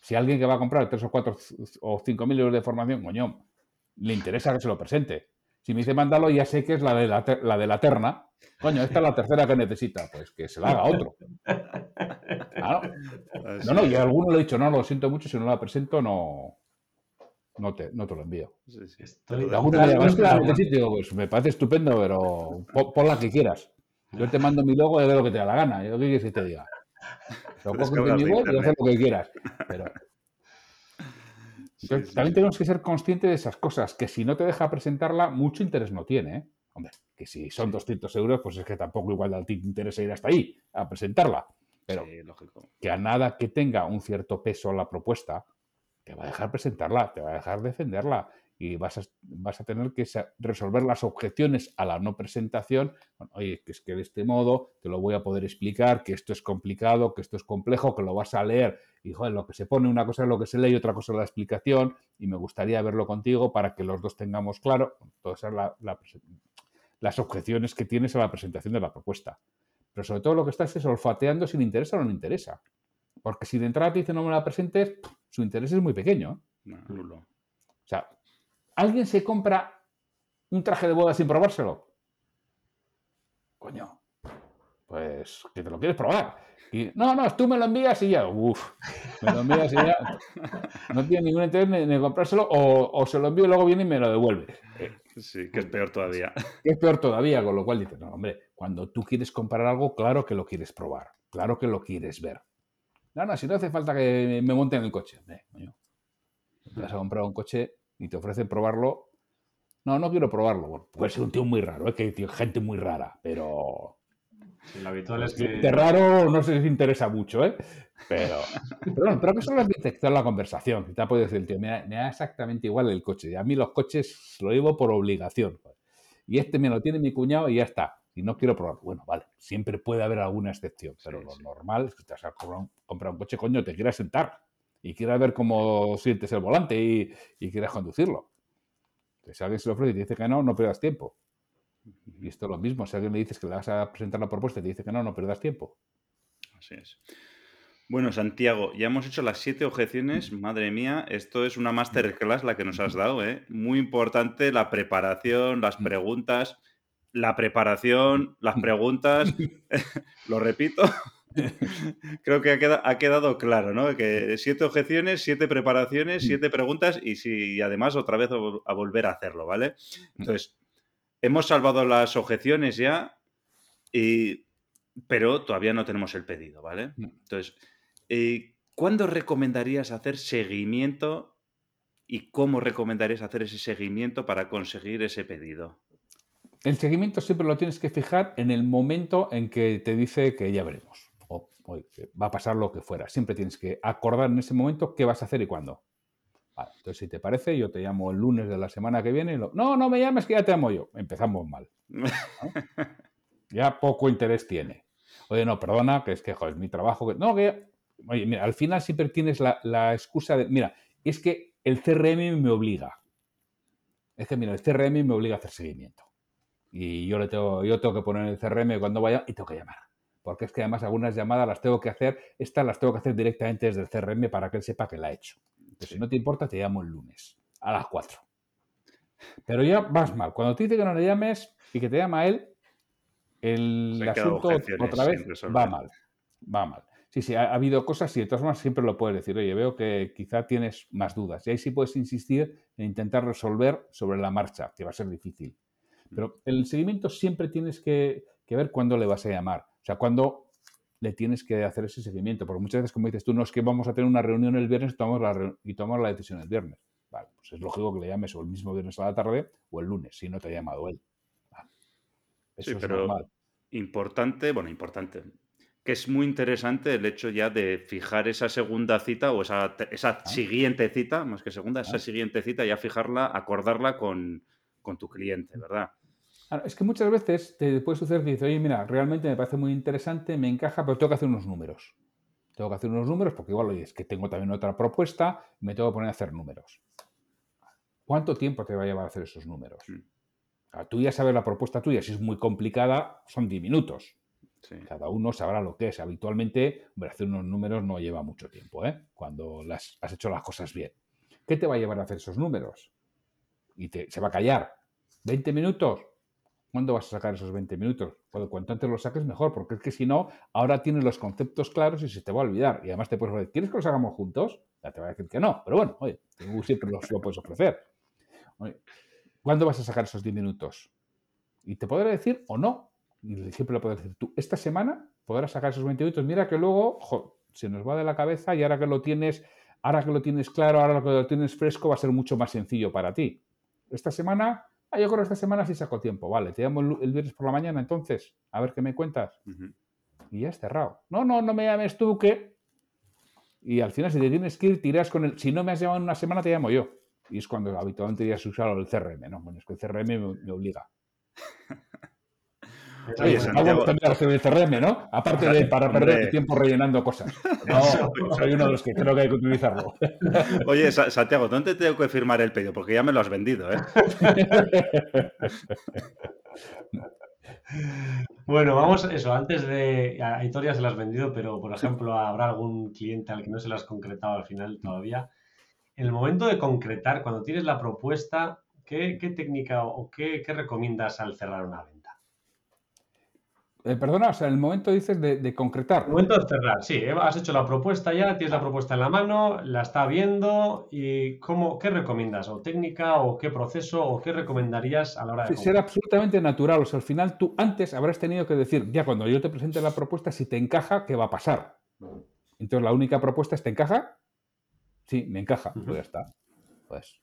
Si alguien que va a comprar 3 o 4 o 5.000 euros de formación, coño, le interesa que se lo presente. Si me dice mándalo, ya sé que es la de la, la de la terna. Coño, esta es la tercera que necesita, pues que se la haga otro. No, no, y a alguno le he dicho, no, lo siento mucho, si no la presento, no, no te, no te lo envío. Sí, sí. Estoy... pues me parece estupendo, pero pon, la que quieras. Yo te mando mi logo y de lo que te da la gana. Yo qué quieres que te diga. Lo pongo mi web y lo que quieras. Pero también tenemos que ser conscientes de esas cosas, que si no te deja presentarla, mucho interés no tiene. ¿eh? Hombre, que si son 200 euros, pues es que tampoco igual te interesa ir hasta ahí a presentarla. Pero que a nada que tenga un cierto peso la propuesta, te va a dejar presentarla, te va a dejar defenderla y vas a, vas a tener que resolver las objeciones a la no presentación. oye, que es que de este modo te lo voy a poder explicar, que esto es complicado, que esto es complejo, que lo vas a leer y joder, lo que se pone, una cosa es lo que se lee y otra cosa es la explicación y me gustaría verlo contigo para que los dos tengamos claro todas las objeciones que tienes a la presentación de la propuesta. Pero sobre todo lo que estás es olfateando si le interesa o no le interesa. Porque si de entrada te dice no me la presentes, su interés es muy pequeño. O sea, ¿Alguien se compra un traje de boda sin probárselo? Coño, pues que te lo quieres probar. Y, no, no, tú me lo envías y ya, uff, me lo envías y ya. No tiene ningún interés ni, comprárselo, o, se lo envío y luego viene y me lo devuelve. Sí, que es peor todavía. es peor todavía, con lo cual dices, no, hombre, cuando tú quieres comprar algo, claro que lo quieres probar, claro que lo quieres ver. No, no, si no hace falta que me monte en el coche. Te vas a comprar un coche y te ofrecen probarlo. No, no quiero probarlo. Bueno, puede ser un tío muy raro, es que hay gente muy rara, pero lo habitual es que. De raro no se les interesa mucho, ¿eh? Pero, pero bueno, pero que solo es detectar la conversación. Te ha podido decir tío, me da, exactamente igual el coche. Y a mí los coches lo llevo por obligación. Y este me lo tiene mi cuñado y ya está. Y no quiero probarlo. Bueno, vale, siempre puede haber alguna excepción, pero lo normal es que te vas a comprar un, coche, coño, te quieras sentar y quieras ver cómo sientes el volante y, y quieras conducirlo. Entonces, si alguien se lo ofrece y te dice que no, no pierdas tiempo. Y esto es lo mismo. Si alguien le dices que le vas a presentar la propuesta y te dice que no, no pierdas tiempo. Así es. Bueno, Santiago, ya hemos hecho las siete objeciones. Madre mía, esto es una masterclass la que nos has dado. ¿eh? Muy importante la preparación, las mm. preguntas. La preparación, las preguntas. lo repito. Creo que ha quedado, claro, ¿no? Que siete objeciones, siete preparaciones, mm. siete preguntas y, si, además otra vez a volver a hacerlo, ¿vale? Entonces, hemos salvado las objeciones ya, pero todavía no tenemos el pedido, ¿vale? Mm. Entonces, eh, ¿cuándo recomendarías hacer seguimiento y cómo recomendarías hacer ese seguimiento para conseguir ese pedido? El seguimiento siempre lo tienes que fijar en el momento en que te dice que ya veremos va a pasar lo que fuera. Siempre tienes que acordar en ese momento qué vas a hacer y cuándo entonces, si te parece, yo te llamo el lunes de la semana que viene. No, no me llames, que ya te llamo yo. Empezamos mal. ya poco interés tiene. Oye, no, perdona, que es que joder, es mi trabajo. No, que. Oye, mira, al final siempre tienes la, excusa de. Mira, es que el CRM me obliga. Es que, mira, el CRM me obliga a hacer seguimiento. Y yo, le tengo, yo tengo que poner el CRM cuando vaya y tengo que llamar. Porque es que además algunas llamadas las tengo que hacer, estas las tengo que hacer directamente desde el CRM para que él sepa que la he hecho si no te importa, te llamo el lunes a las 4. Pero ya vas mal. Cuando te dice que no le llames y que te llama él, el asunto otra vez va mal. Va mal. Sí, sí, ha, habido cosas y de todas formas siempre lo puedes decir. Oye, veo que quizá tienes más dudas. Y ahí sí puedes insistir en intentar resolver sobre la marcha, que va a ser difícil. Pero el seguimiento siempre tienes que, que ver cuándo le vas a llamar. O sea, cuándo le tienes que hacer ese seguimiento. Porque muchas veces, como dices tú, no es que vamos a tener una reunión el viernes tomamos la y tomamos la decisión el viernes. Vale, pues es lógico que le llames o el mismo viernes a la tarde o el lunes, si no te ha llamado él. Eso sí, es pero normal. Importante, bueno, importante. Que es muy interesante el hecho ya de fijar esa segunda cita o esa, esa ah. siguiente cita, más que segunda, esa ah. siguiente cita, ya fijarla, acordarla con, con tu cliente, ¿verdad? Es que muchas veces te puede suceder que dices, oye, mira, realmente me parece muy interesante, me encaja, pero tengo que hacer unos números. Tengo que hacer unos números porque igual es que tengo también otra propuesta y me tengo que poner a hacer números. ¿Cuánto tiempo te va a llevar a hacer esos números? Tú ya sabes la propuesta tuya, si es muy complicada, son 10 minutos. Cada uno sabrá lo que es. Habitualmente, hacer unos números no lleva mucho tiempo, ¿eh? cuando las, has hecho las cosas bien. ¿Qué te va a llevar a hacer esos números? Y te, se va a callar. ¿20 minutos? ¿Cuándo vas a sacar esos 20 minutos? cuanto antes los saques, mejor, porque es que si no, ahora tienes los conceptos claros y se te va a olvidar. Y además te puedes decir, ¿quieres que los hagamos juntos? Ya te va a decir que no, pero bueno, oye, siempre los, lo puedes ofrecer. ¿Cuándo vas a sacar esos 10 minutos? Y te podrá decir o no. Y siempre lo puedes decir tú. Esta semana podrás sacar esos 20 minutos. Mira que luego se nos va de la cabeza y ahora que lo tienes, ahora que lo tienes claro, ahora que lo tienes fresco, va a ser mucho más sencillo para ti. Esta semana Ah, yo creo que esta semana sí saco tiempo. Vale, te llamo el, viernes por la mañana entonces, a ver qué me cuentas. Y ya es cerrado. No, no, no me llames tú que. Y al final, si te tienes que ir, tiras con el. Si no me has llamado en una semana, te llamo yo. Y es cuando habitualmente ya se usa el CRM, ¿no? Bueno, es que el CRM me obliga. Oye, Santiago... también el CRM, ¿no? Aparte de para perder tiempo rellenando cosas. No, soy uno de los que creo que hay que utilizarlo. Oye, Santiago, ¿dónde tengo que firmar el pedido? Porque ya me lo has vendido, ¿eh? Bueno, vamos, eso, antes de. A Historia se las has vendido, pero por ejemplo, habrá algún cliente al que no se las has concretado al final todavía. En el momento de concretar, cuando tienes la propuesta, ¿qué, técnica o qué, qué recomiendas al cerrar una venta? Eh, perdona, o sea, en el momento dices de, concretar. El momento de cerrar, sí. Has hecho la propuesta ya, tienes la propuesta en la mano, la está viendo y cómo, ¿qué recomiendas? ¿O técnica o qué proceso o qué recomendarías a la hora de... ser absolutamente natural. O sea, al final tú antes habrás tenido que decir, ya cuando yo te presente la propuesta, si te encaja, ¿qué va a pasar? Entonces la única propuesta es, ¿te encaja? Sí, me encaja. Pues ya está. Pues,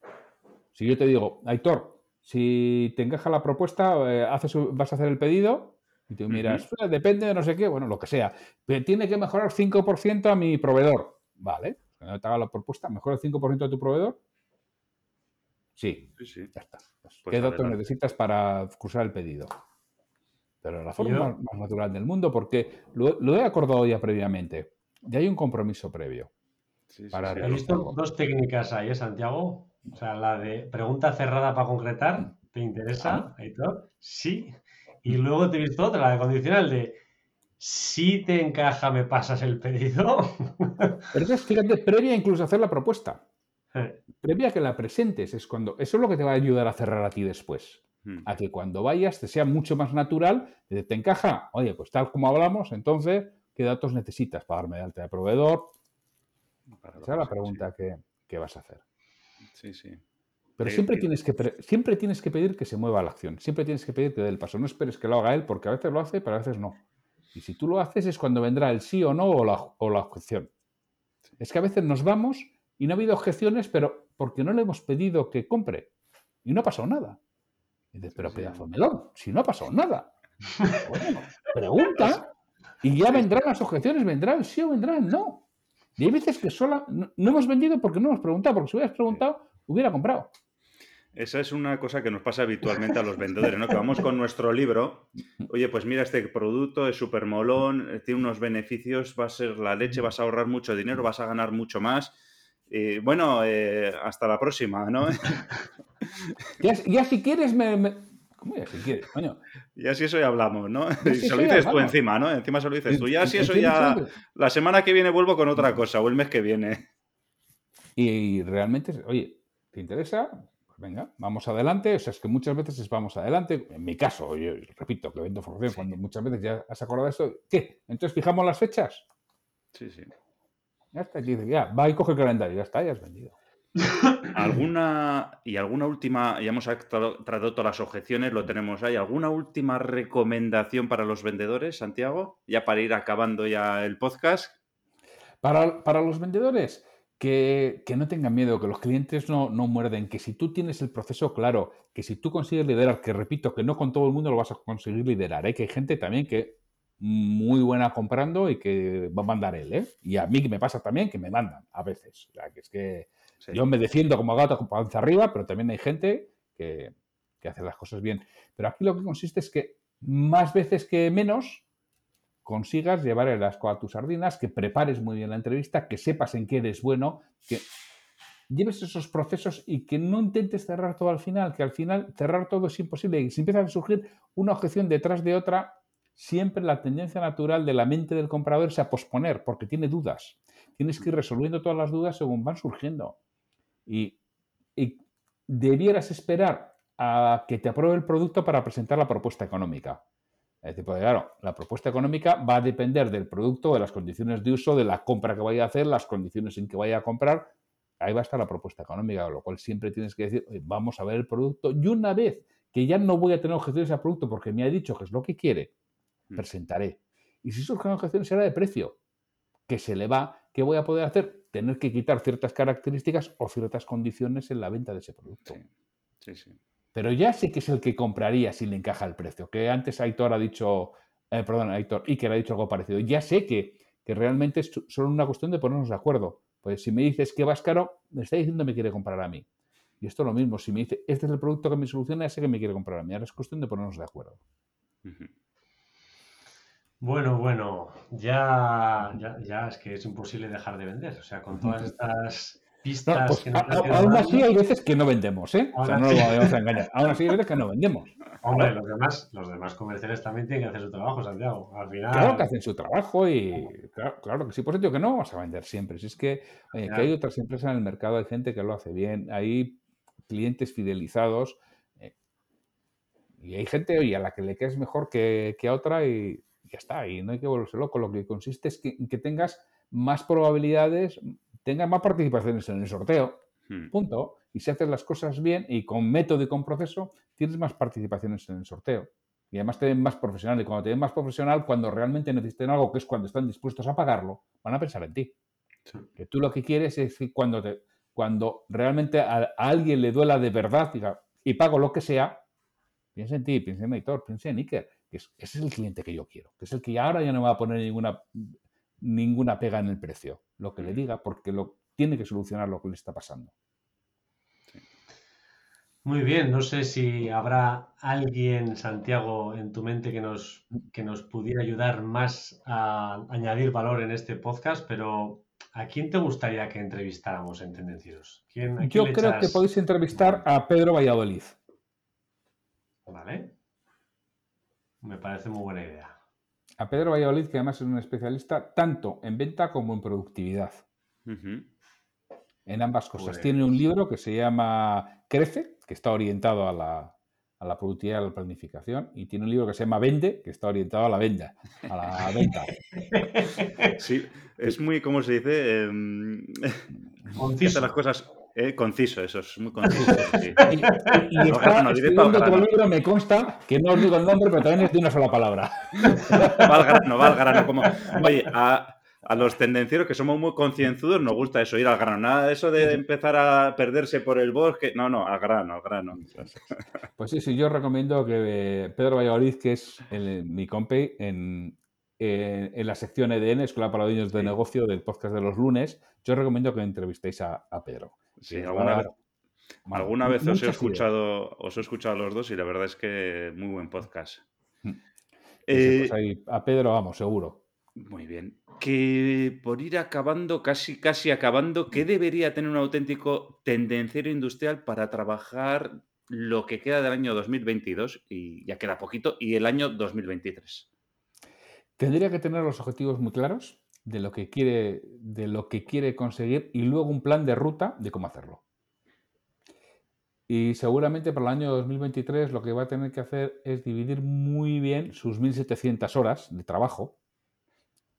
si yo te digo, Aitor, si te encaja la propuesta, eh, haces, vas a hacer el pedido y tú miras, pues, depende de no sé qué, bueno, lo que sea. Pero tiene que mejorar 5% a mi proveedor. Vale, cuando te haga la propuesta, ¿mejora el 5% de tu proveedor? Sí, sí, ya está. Pues, ¿Qué datos necesitas para cruzar el pedido? Pero la forma más, natural del mundo, porque lo, he acordado ya previamente. Ya hay un compromiso previo. para He visto dos técnicas ahí, ¿eh, Santiago? O sea, la de pregunta cerrada para concretar, ¿te interesa, Aitor? Sí. Y luego te he visto otra, la de condicional de si te encaja, me pasas el pedido. Pero es, fíjate, previa incluso a hacer la propuesta. Eh. Previa a que la presentes, es cuando. Eso es lo que te va a ayudar a cerrar a ti después. Hmm. A que cuando vayas te sea mucho más natural, te encaja, oye, pues tal como hablamos, entonces, ¿qué datos necesitas para darme de alta de proveedor? Esa es la pregunta que, que vas a hacer. Sí, sí. Pero siempre tienes, que, siempre tienes que pedir que se mueva la acción. Siempre tienes que pedir que dé el paso. No esperes que lo haga él, porque a veces lo hace, pero a veces no. Y si tú lo haces es cuando vendrá el sí o no o la, o la objeción. Es que a veces nos vamos y no ha habido objeciones, pero porque no le hemos pedido que compre. Y no ha pasado nada. Y dices, pero pedazo melón, si no ha pasado nada. Bueno, pregunta y ya vendrán las objeciones, vendrá el sí o vendrá el no. Y hay veces que solo no, no hemos vendido porque no hemos preguntado, porque si hubieras preguntado, hubiera comprado. Esa es una cosa que nos pasa habitualmente a los vendedores, ¿no? Que vamos con nuestro libro, oye, pues mira, este producto es súper molón, eh, tiene unos beneficios, va a ser la leche, vas a ahorrar mucho dinero, vas a ganar mucho más. Y bueno, eh, hasta la próxima, ¿no? ya, si quieres me, ¿Cómo ya si quieres, coño? Ya si eso ya hablamos, ¿no? Y se lo dices tú encima, ¿no? Encima se lo dices tú. Ya si eso ya... La semana que viene vuelvo con otra cosa, o el mes que viene. Y realmente, oye, ¿te interesa? Venga, vamos adelante. O sea, es que muchas veces es vamos adelante. En mi caso, yo repito que vendo formación, cuando muchas veces ya has acordado de esto, ¿qué? Entonces fijamos las fechas. Sí, sí. Ya está, ya, va y coge el calendario, ya está, ya has vendido. ¿Alguna y alguna última, ya hemos tratado, todas las objeciones, lo tenemos ahí, ¿alguna última recomendación para los vendedores, Santiago? Ya para ir acabando ya el podcast. Para, para los vendedores, que, no tengan miedo, que los clientes no, no, muerden, que si tú tienes el proceso claro, que si tú consigues liderar, que repito, que no con todo el mundo lo vas a conseguir liderar, ¿eh? que hay gente también que muy buena comprando y que va a mandar él, ¿eh? Y a mí que me pasa también que me mandan a veces. O sea, que es que yo me defiendo como gato con panza arriba, pero también hay gente que, que hace las cosas bien. Pero aquí lo que consiste es que más veces que menos consigas llevar el asco a tus sardinas, que prepares muy bien la entrevista, que sepas en qué eres bueno, que lleves esos procesos y que no intentes cerrar todo al final, que al final cerrar todo es imposible y si empieza a surgir una objeción detrás de otra, siempre la tendencia natural de la mente del comprador es a posponer porque tiene dudas. Tienes que ir resolviendo todas las dudas según van surgiendo. Y, y debieras esperar a que te apruebe el producto para presentar la propuesta económica. Es decir, pues claro, la propuesta económica va a depender del producto, de las condiciones de uso, de la compra que vaya a hacer, las condiciones en que vaya a comprar. Ahí va a estar la propuesta económica, con lo cual siempre tienes que decir, vamos a ver el producto. Y una vez que ya no voy a tener objeciones al producto porque me ha dicho que es lo que quiere, mm. presentaré. Y si surgen objeciones será de precio, que se le va, ¿qué voy a poder hacer? Tener que quitar ciertas características o ciertas condiciones en la venta de ese producto. Sí, sí. sí. Pero ya sé que es el que compraría si le encaja el precio. Que antes Aitor ha dicho, eh, perdón, Aitor, y que le ha dicho algo parecido. Ya sé que, que realmente es solo una cuestión de ponernos de acuerdo. Pues si me dices que vas caro, me está diciendo que me quiere comprar a mí. Y esto es lo mismo. Si me dice, este es el producto que me soluciona, sé que me quiere comprar a mí. Ahora es cuestión de ponernos de acuerdo. Bueno, bueno, ya, ya, ya, es que es imposible dejar de vender. O sea, con todas estas pistas pues, que Aún así hay veces que no vendemos, ¿eh? o sea, no lo vamos a engañar. Aún así hay veces que no vendemos. Hombre, los demás, los demás comerciales también tienen que hacer su trabajo, Santiago. Al final... Claro que hacen su trabajo y claro, que sí, por eso que no vamos a vender siempre. Si es que, que hay otras empresas en el mercado, hay gente que lo hace bien, hay clientes fidelizados eh, y hay gente oye, a la que le quedes mejor que, que a otra y ya está, y no hay que volverse loco. Lo que consiste es que, que tengas más probabilidades, tengas más participaciones en el sorteo. Hmm. Punto. Y si haces las cosas bien y con método y con proceso, tienes más participaciones en el sorteo. Y además te ven más profesional. Y cuando te ven más profesional, cuando realmente necesiten algo, que es cuando están dispuestos a pagarlo, van a pensar en ti. Sí. Que tú lo que quieres es que cuando, te, cuando realmente a, a alguien le duela de verdad diga, y pago lo que sea, piensa en ti, piensa en Aitor, piensa en Iker, que es- ese es el cliente que yo quiero, que es el que ahora ya no me va a poner ninguna, ninguna pega en el precio, lo que le Mm. diga, porque lo, tiene que solucionar lo que le está pasando. Muy bien, no sé si habrá alguien, Santiago, en tu mente que nos, que nos pudiera ayudar más a añadir valor en este podcast, pero ¿a quién te gustaría que entrevistáramos en Tendencieros? ¿Quién, Yo creo que podéis entrevistar a Pedro Valladolid. Vale. Me parece muy buena idea. A Pedro Valladolid, que además es un especialista tanto en venta como en productividad. En ambas cosas. Pues- Tiene un libro que se llama Crece, que está orientado a la, a la productividad y a la planificación, y tiene un libro que se llama Vende, que está orientado a la venta, a la venta. Sí, es muy, ¿cómo se dice? Hace las cosas eh, conciso, eso es muy conciso. sí. Y, y- y está libro, me consta, que no os digo el nombre, pero también es de una sola palabra. Va al grano, va al grano. Como, oye, a, a los tendencieros que somos muy concienzudos nos gusta eso, ir al grano. Nada de eso de empezar a perderse por el bosque. No, no, al grano, al grano. Pues sí, sí, yo recomiendo que eh, Pedro Valladolid, que es el- mi compi, en, en- en la sección EDN, Escuela para Dueños de Sí. Negocio del podcast de los lunes, yo recomiendo que entrevistéis a, a Pedro. Sí, alguna vez, alguna vez os he ideas. escuchado, os he escuchado a los dos y la verdad es que muy buen podcast. Mm. Eh, Pues ahí, a Pedro vamos, seguro. Muy bien. Que por ir acabando, casi, casi acabando, ¿qué debería tener un auténtico tendenciero industrial para trabajar lo que queda del año 2022? Y ya queda poquito, y el año 2023. Tendría que tener los objetivos muy claros de lo que quiere, de lo que quiere conseguir y luego un plan de ruta de cómo hacerlo. Y seguramente para el año 2023 lo que va a tener que hacer es dividir muy bien sus 1.700 horas de trabajo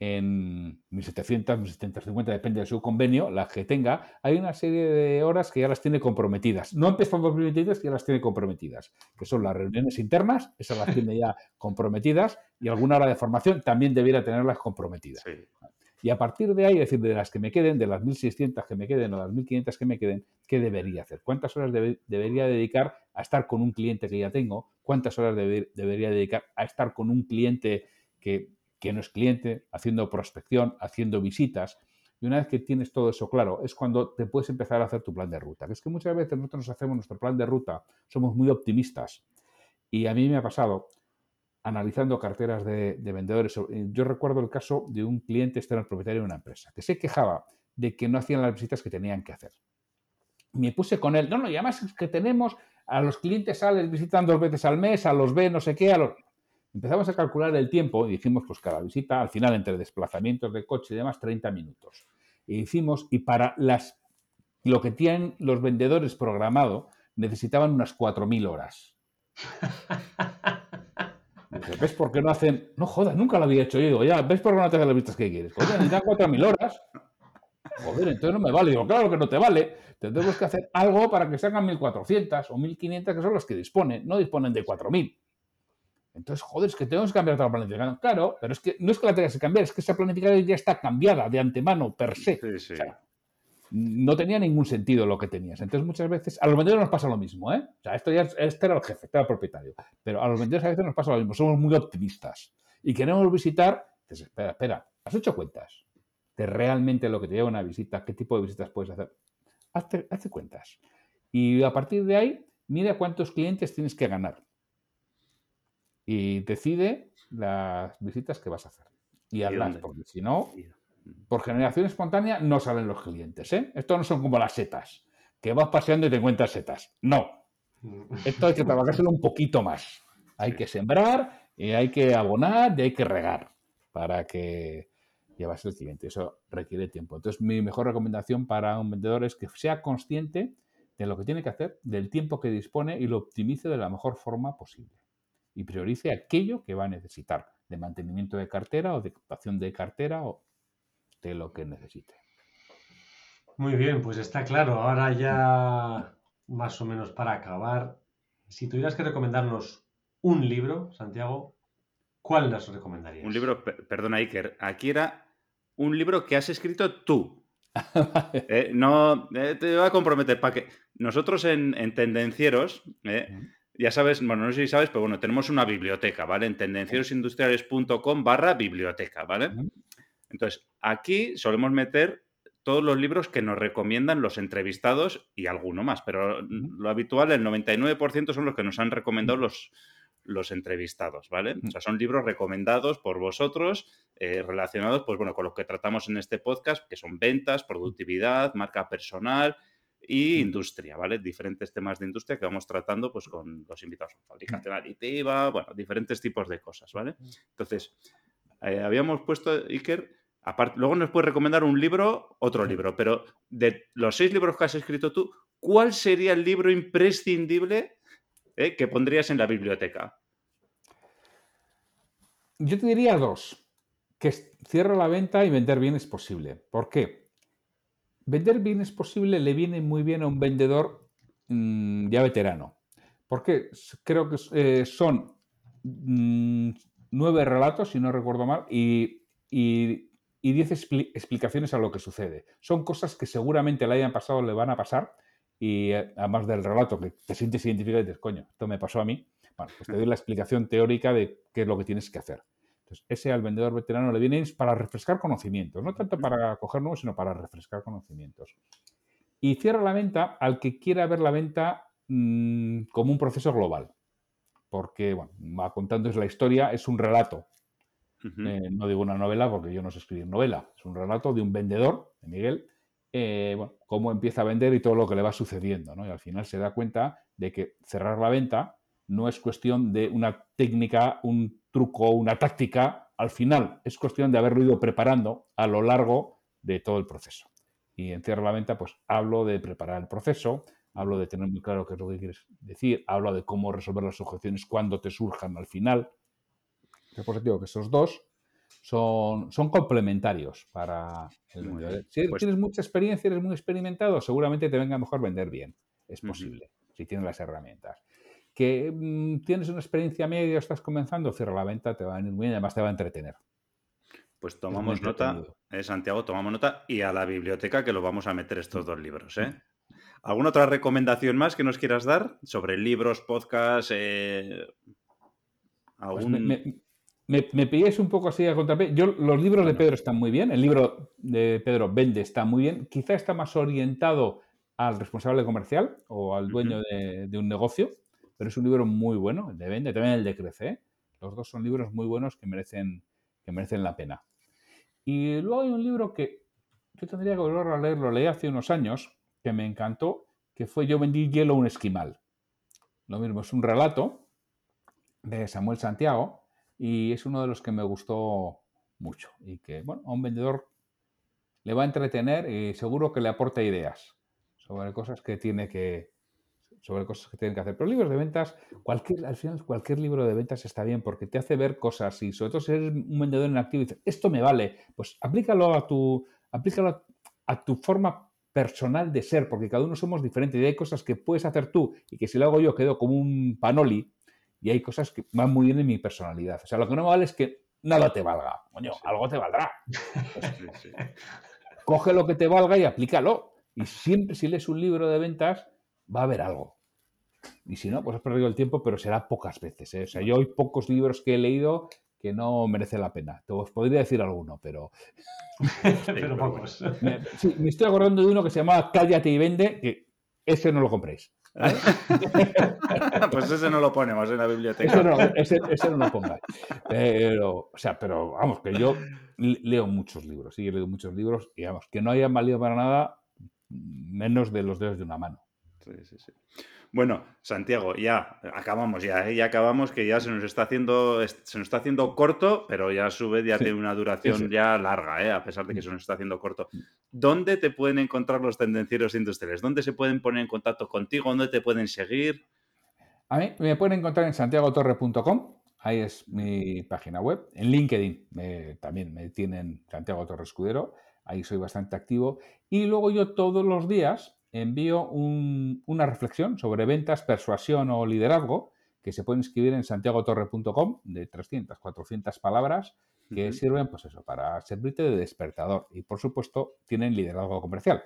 en 1.700, 1.750, depende de su convenio, las que tenga. Hay una serie de horas que ya las tiene comprometidas. No empezó en 2023, ya las tiene comprometidas, que son las reuniones internas, esas las tiene ya comprometidas, y alguna hora de formación también debiera tenerlas comprometidas. Sí. Y a partir de ahí, es decir, de las que me queden, de las 1.600 que me queden o las 1.500 que me queden, ¿qué debería hacer? ¿Cuántas horas debe- debería dedicar a estar con un cliente que ya tengo? ¿Cuántas horas debe- debería dedicar a estar con un cliente que, que no es cliente, haciendo prospección, haciendo visitas? Y una vez que tienes todo eso claro, es cuando te puedes empezar a hacer tu plan de ruta. Que es que muchas veces nosotros nos hacemos nuestro plan de ruta, somos muy optimistas. Y a mí me ha pasado, analizando carteras de, de vendedores. eh, Yo recuerdo el caso de un cliente externo propietario de una empresa que se quejaba de que no hacían las visitas que tenían que hacer. Me puse con él, no, no, y además es que tenemos a los clientes A les visitan dos veces al mes, a los B no sé qué, a los... Empezamos a calcular el tiempo y dijimos, pues cada visita, al final, entre desplazamientos de coche y demás, 30 minutos. Y hicimos, y para las, lo que tienen los vendedores programado, necesitaban unas 4.000 horas. ¿ves por qué no hacen? No jodas, nunca lo había hecho. Yo digo, ya, ¿ves por qué no te hacen las vistas que quieres? Joder, necesitan 4.000 horas. Joder, entonces no me vale. Digo, claro que no te vale. Tendremos que hacer algo para que se hagan 1.400 o 1.500, que son las que disponen. No disponen de 4.000. Entonces, joder, es que tenemos que cambiar toda la planificación. Claro, pero es que no es que la tengas que cambiar, es que esa planificación ya está cambiada de antemano, per se. Sí, sí. O sea, no tenía ningún sentido lo que tenías. Entonces, muchas veces, a los vendedores nos pasa lo mismo, ¿eh? O sea, esto ya, es- este era el jefe, este era el propietario. Pero a los vendedores a veces nos pasa lo mismo, somos muy optimistas. Y queremos visitar, dices, espera, espera, ¿has hecho cuentas de realmente lo que te lleva una visita? ¿Qué tipo de visitas puedes hacer? Hazte, hazte cuentas. Y a partir de ahí, mira cuántos clientes tienes que ganar. Y decide las visitas que vas a hacer. Y hazlas, porque si no, por generación espontánea no salen los clientes, ¿eh? Esto no son como las setas, que vas paseando y te encuentras setas. No, esto hay que trabajárselo un poquito más. Hay que sembrar, y hay que abonar y hay que regar para que llevase el cliente. Eso requiere tiempo. Entonces, mi mejor recomendación para un vendedor es que sea consciente de lo que tiene que hacer, del tiempo que dispone y lo optimice de la mejor forma posible. Y priorice aquello que va a necesitar, de mantenimiento de cartera o de ocupación de cartera o de lo que necesite. Muy bien, pues está claro. Ahora ya más o menos para acabar, si tuvieras que recomendarnos un libro, Santiago, ¿cuál nos recomendarías? Un libro, perdona Iker, aquí era un libro que has escrito tú. Eh, no, eh, te voy a comprometer para que nosotros en, Tendencieros, eh, ya sabes, bueno, no sé si sabes, pero bueno, tenemos una biblioteca, ¿vale? En tendencierosindustriales.com barra biblioteca, ¿vale? Entonces, aquí solemos meter todos los libros que nos recomiendan los entrevistados y alguno más, pero lo habitual, el 99% son los que nos han recomendado los, los entrevistados, ¿vale? O sea, son libros recomendados por vosotros, eh, relacionados, pues bueno, con lo que tratamos en este podcast, que son ventas, productividad, marca personal y industria, ¿vale? Diferentes temas de industria que vamos tratando, pues con los invitados, fabricación aditiva, bueno, diferentes tipos de cosas, ¿vale? Entonces, eh, habíamos puesto, Iker, luego nos puedes recomendar un libro, otro libro, pero de los seis libros que has escrito tú, ¿cuál sería el libro imprescindible eh, que pondrías en la biblioteca? Yo te diría dos. Que cierra la venta y vender bien es posible. ¿Por qué? Vender bien es posible le viene muy bien a un vendedor mm, ya veterano. Porque creo que eh, son mm, nueve relatos, si no recuerdo mal, y, y, diez explicaciones a lo que sucede. Son cosas que seguramente le hayan pasado, le van a pasar, y eh, además del relato que te sientes identificado y dices, coño, esto me pasó a mí, bueno, pues te doy la explicación teórica de qué es lo que tienes que hacer. Entonces, ese al vendedor veterano le viene para refrescar conocimientos, no tanto para coger nuevos, sino para refrescar conocimientos. Y cierra la venta al que quiera ver la venta mm, como un proceso global. Porque, bueno, va contando es la historia, es un relato. Eh, no digo una novela porque yo no sé escribir novela. Es un relato de un vendedor, de Miguel, eh, cómo empieza a vender y todo lo que le va sucediendo. Y al final se da cuenta de que cerrar la venta no es cuestión de una técnica, un truco, una táctica, al final es cuestión de haberlo ido preparando a lo largo de todo el proceso. Y en cierre la venta, pues hablo de preparar el proceso, hablo de tener muy claro qué es lo que quieres decir, hablo de cómo resolver las objeciones cuando te surjan al final. Por digo que esos dos son, son complementarios para el mundo. Si pues tienes mucha experiencia, eres muy experimentado, seguramente te venga mejor vender bien. Es posible, si tienes las herramientas que mm, tienes una experiencia media, estás comenzando, cierra la venta, te va a venir muy bien, además te va a entretener. Pues tomamos nota, eh, Santiago, tomamos nota y a la biblioteca que lo vamos a meter estos dos libros. ¿eh? ¿Alguna otra recomendación más que nos quieras dar sobre libros, podcasts? Eh, pues me, me, un poco así a contrapié. Yo, los libros de Pedro están muy bien. El libro de Pedro Vende está muy bien. Quizá está más orientado al responsable comercial o al dueño de, un negocio pero es un libro muy bueno, el de Vende, también el de Crece. ¿eh? Los dos son libros muy buenos que merecen, que merecen la pena. Y luego hay un libro que yo tendría que volver a leer, lo leí hace unos años, que me encantó, que fue Yo vendí hielo a un esquimal. Lo mismo, es un relato de Samuel Santiago y es uno de los que me gustó mucho y que, bueno, a un vendedor le va a entretener y seguro que le aporta ideas sobre cosas que tiene que, sobre cosas que tienen que hacer. Pero libros de ventas, cualquier, al final cualquier libro de ventas está bien porque te hace ver cosas y sobre todo si eres un vendedor en activo y dices, esto me vale, pues aplícalo a tu, aplícalo a tu forma personal de ser, porque cada uno somos diferentes y hay cosas que puedes hacer tú y que si lo hago yo quedo como un panoli y hay cosas que van muy bien en mi personalidad. O sea, lo que no me vale es que nada te valga. Coño, algo te valdrá. Coge lo que te valga y aplícalo. Y siempre si lees un libro de ventas, va a haber algo. Y si no, pues has perdido el tiempo, pero será pocas veces. ¿eh? O sea, yo hay pocos libros que he leído que no merece la pena. Te os podría decir alguno, pero. pero pocos. Me, sí, me estoy acordando de uno que se llama Cállate y vende, que ese no lo compréis. pues ese no lo ponemos en la biblioteca. Ese no, no lo pongáis. Pero, o sea, pero vamos, que yo leo muchos libros, sí, he leído muchos libros y vamos, que no hayan valido para nada menos de los dedos de una mano. Sí, sí, sí. Bueno, Santiago, ya acabamos, ya, ¿eh? ya acabamos, que ya se nos está haciendo, se nos está haciendo corto, pero ya a su vez ya tiene una duración ya larga, ¿eh? a pesar de que se nos está haciendo corto. ¿Dónde te pueden encontrar los tendencieros industriales? ¿Dónde se pueden poner en contacto contigo? ¿Dónde te pueden seguir? A mí me pueden encontrar en santiagotorre.com ahí es mi página web. En LinkedIn también me tienen Santiago Torres Escudero, ahí soy bastante activo. Y luego yo todos los días envío una reflexión sobre ventas, persuasión o liderazgo que se pueden escribir en santiagotorre.com de 300, 400 palabras que sirven pues eso, para servirte de despertador. Y por supuesto tienen liderazgo comercial,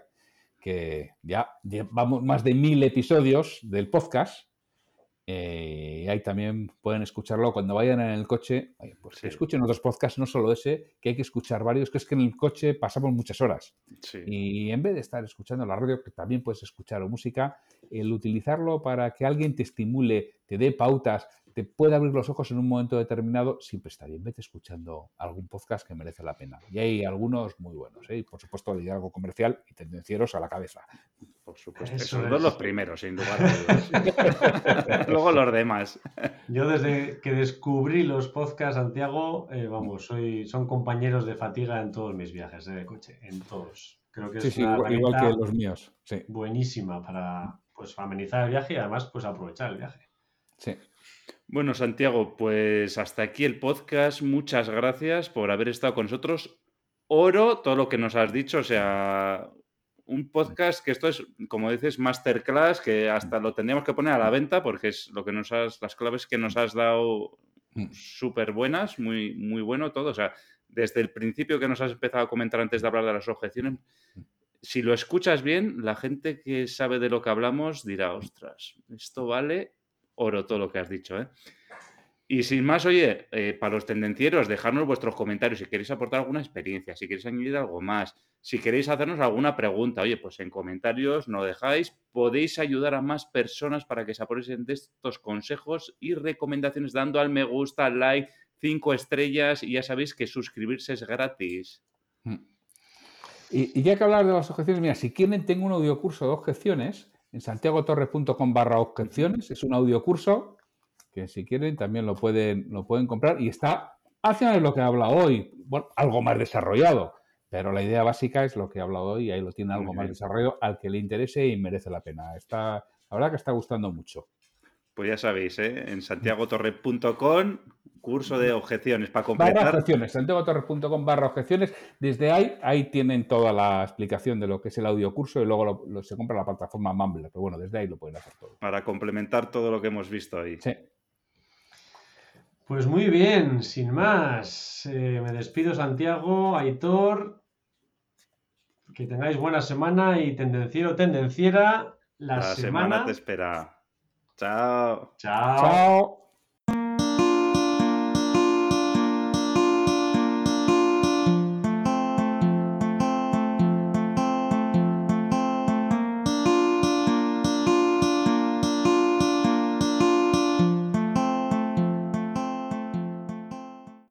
que ya llevamos más de mil episodios del podcast eh, ahí también pueden escucharlo cuando vayan en el coche. Pues escuchen otros podcasts, no solo ese, que hay que escuchar varios, que es que en el coche pasamos muchas horas. Y en vez de estar escuchando la radio, que también puedes escuchar o música, el utilizarlo para que alguien te estimule, te dé pautas, te puede abrir los ojos en un momento determinado, siempre está bien. Vete escuchando algún podcast que merece la pena. Y hay algunos muy buenos, ¿eh? y por supuesto, de algo comercial y tendencieros a la cabeza. Por supuesto, esos son los primeros, sin lugar a dudas. Luego los demás. Yo desde que descubrí los podcasts, Santiago, eh, vamos, soy, son compañeros de fatiga en todos mis viajes de coche, en todos. Creo que es una igual que los míos. Sí. Buenísima para pues, amenizar el viaje y además pues aprovechar el viaje. Sí. Bueno, Santiago, pues hasta aquí el podcast. Muchas gracias por haber estado con nosotros. Oro todo lo que nos has dicho, o sea, un podcast que esto es, como dices, masterclass, que hasta lo tendríamos que poner a la venta porque es lo que nos has, las claves que nos has dado mm. súper buenas, muy, muy bueno todo. O sea, desde el principio que nos has empezado a comentar antes de hablar de las objeciones, si lo escuchas bien, la gente que sabe de lo que hablamos dirá, ostras, esto vale oro todo lo que has dicho. ¿eh? Y sin más, oye, eh, para los tendencieros, dejadnos vuestros comentarios si queréis aportar alguna experiencia, si queréis añadir algo más, si queréis hacernos alguna pregunta, oye, pues en comentarios no dejáis, podéis ayudar a más personas para que se aprovechen de estos consejos y recomendaciones dando al me gusta, al like, cinco estrellas y ya sabéis que suscribirse es gratis. Mm. Y, y ya que hablar de las objeciones, mira, si quieren, tengo un audiocurso de objeciones en santiagotorre.com barra objeciones. Es un audiocurso que si quieren también lo pueden, lo pueden comprar y está hacia lo que he hablado hoy, bueno, algo más desarrollado, pero la idea básica es lo que he hablado hoy y ahí lo tiene algo más desarrollado al que le interese y merece la pena. Está, la verdad que está gustando mucho. Pues ya sabéis, ¿eh? en santiagotorre.com, curso de objeciones para completar. Barra objeciones, santiagotorre.com barra objeciones. Desde ahí, ahí tienen toda la explicación de lo que es el audiocurso y luego se compra la plataforma Mumble. Pero bueno, desde ahí lo pueden hacer todo. Para complementar todo lo que hemos visto ahí. Sí. Pues muy bien, sin más. Eh, me despido, Santiago, Aitor. Que tengáis buena semana y tendenciero, tendenciera. La, la semana te espera. 早。早。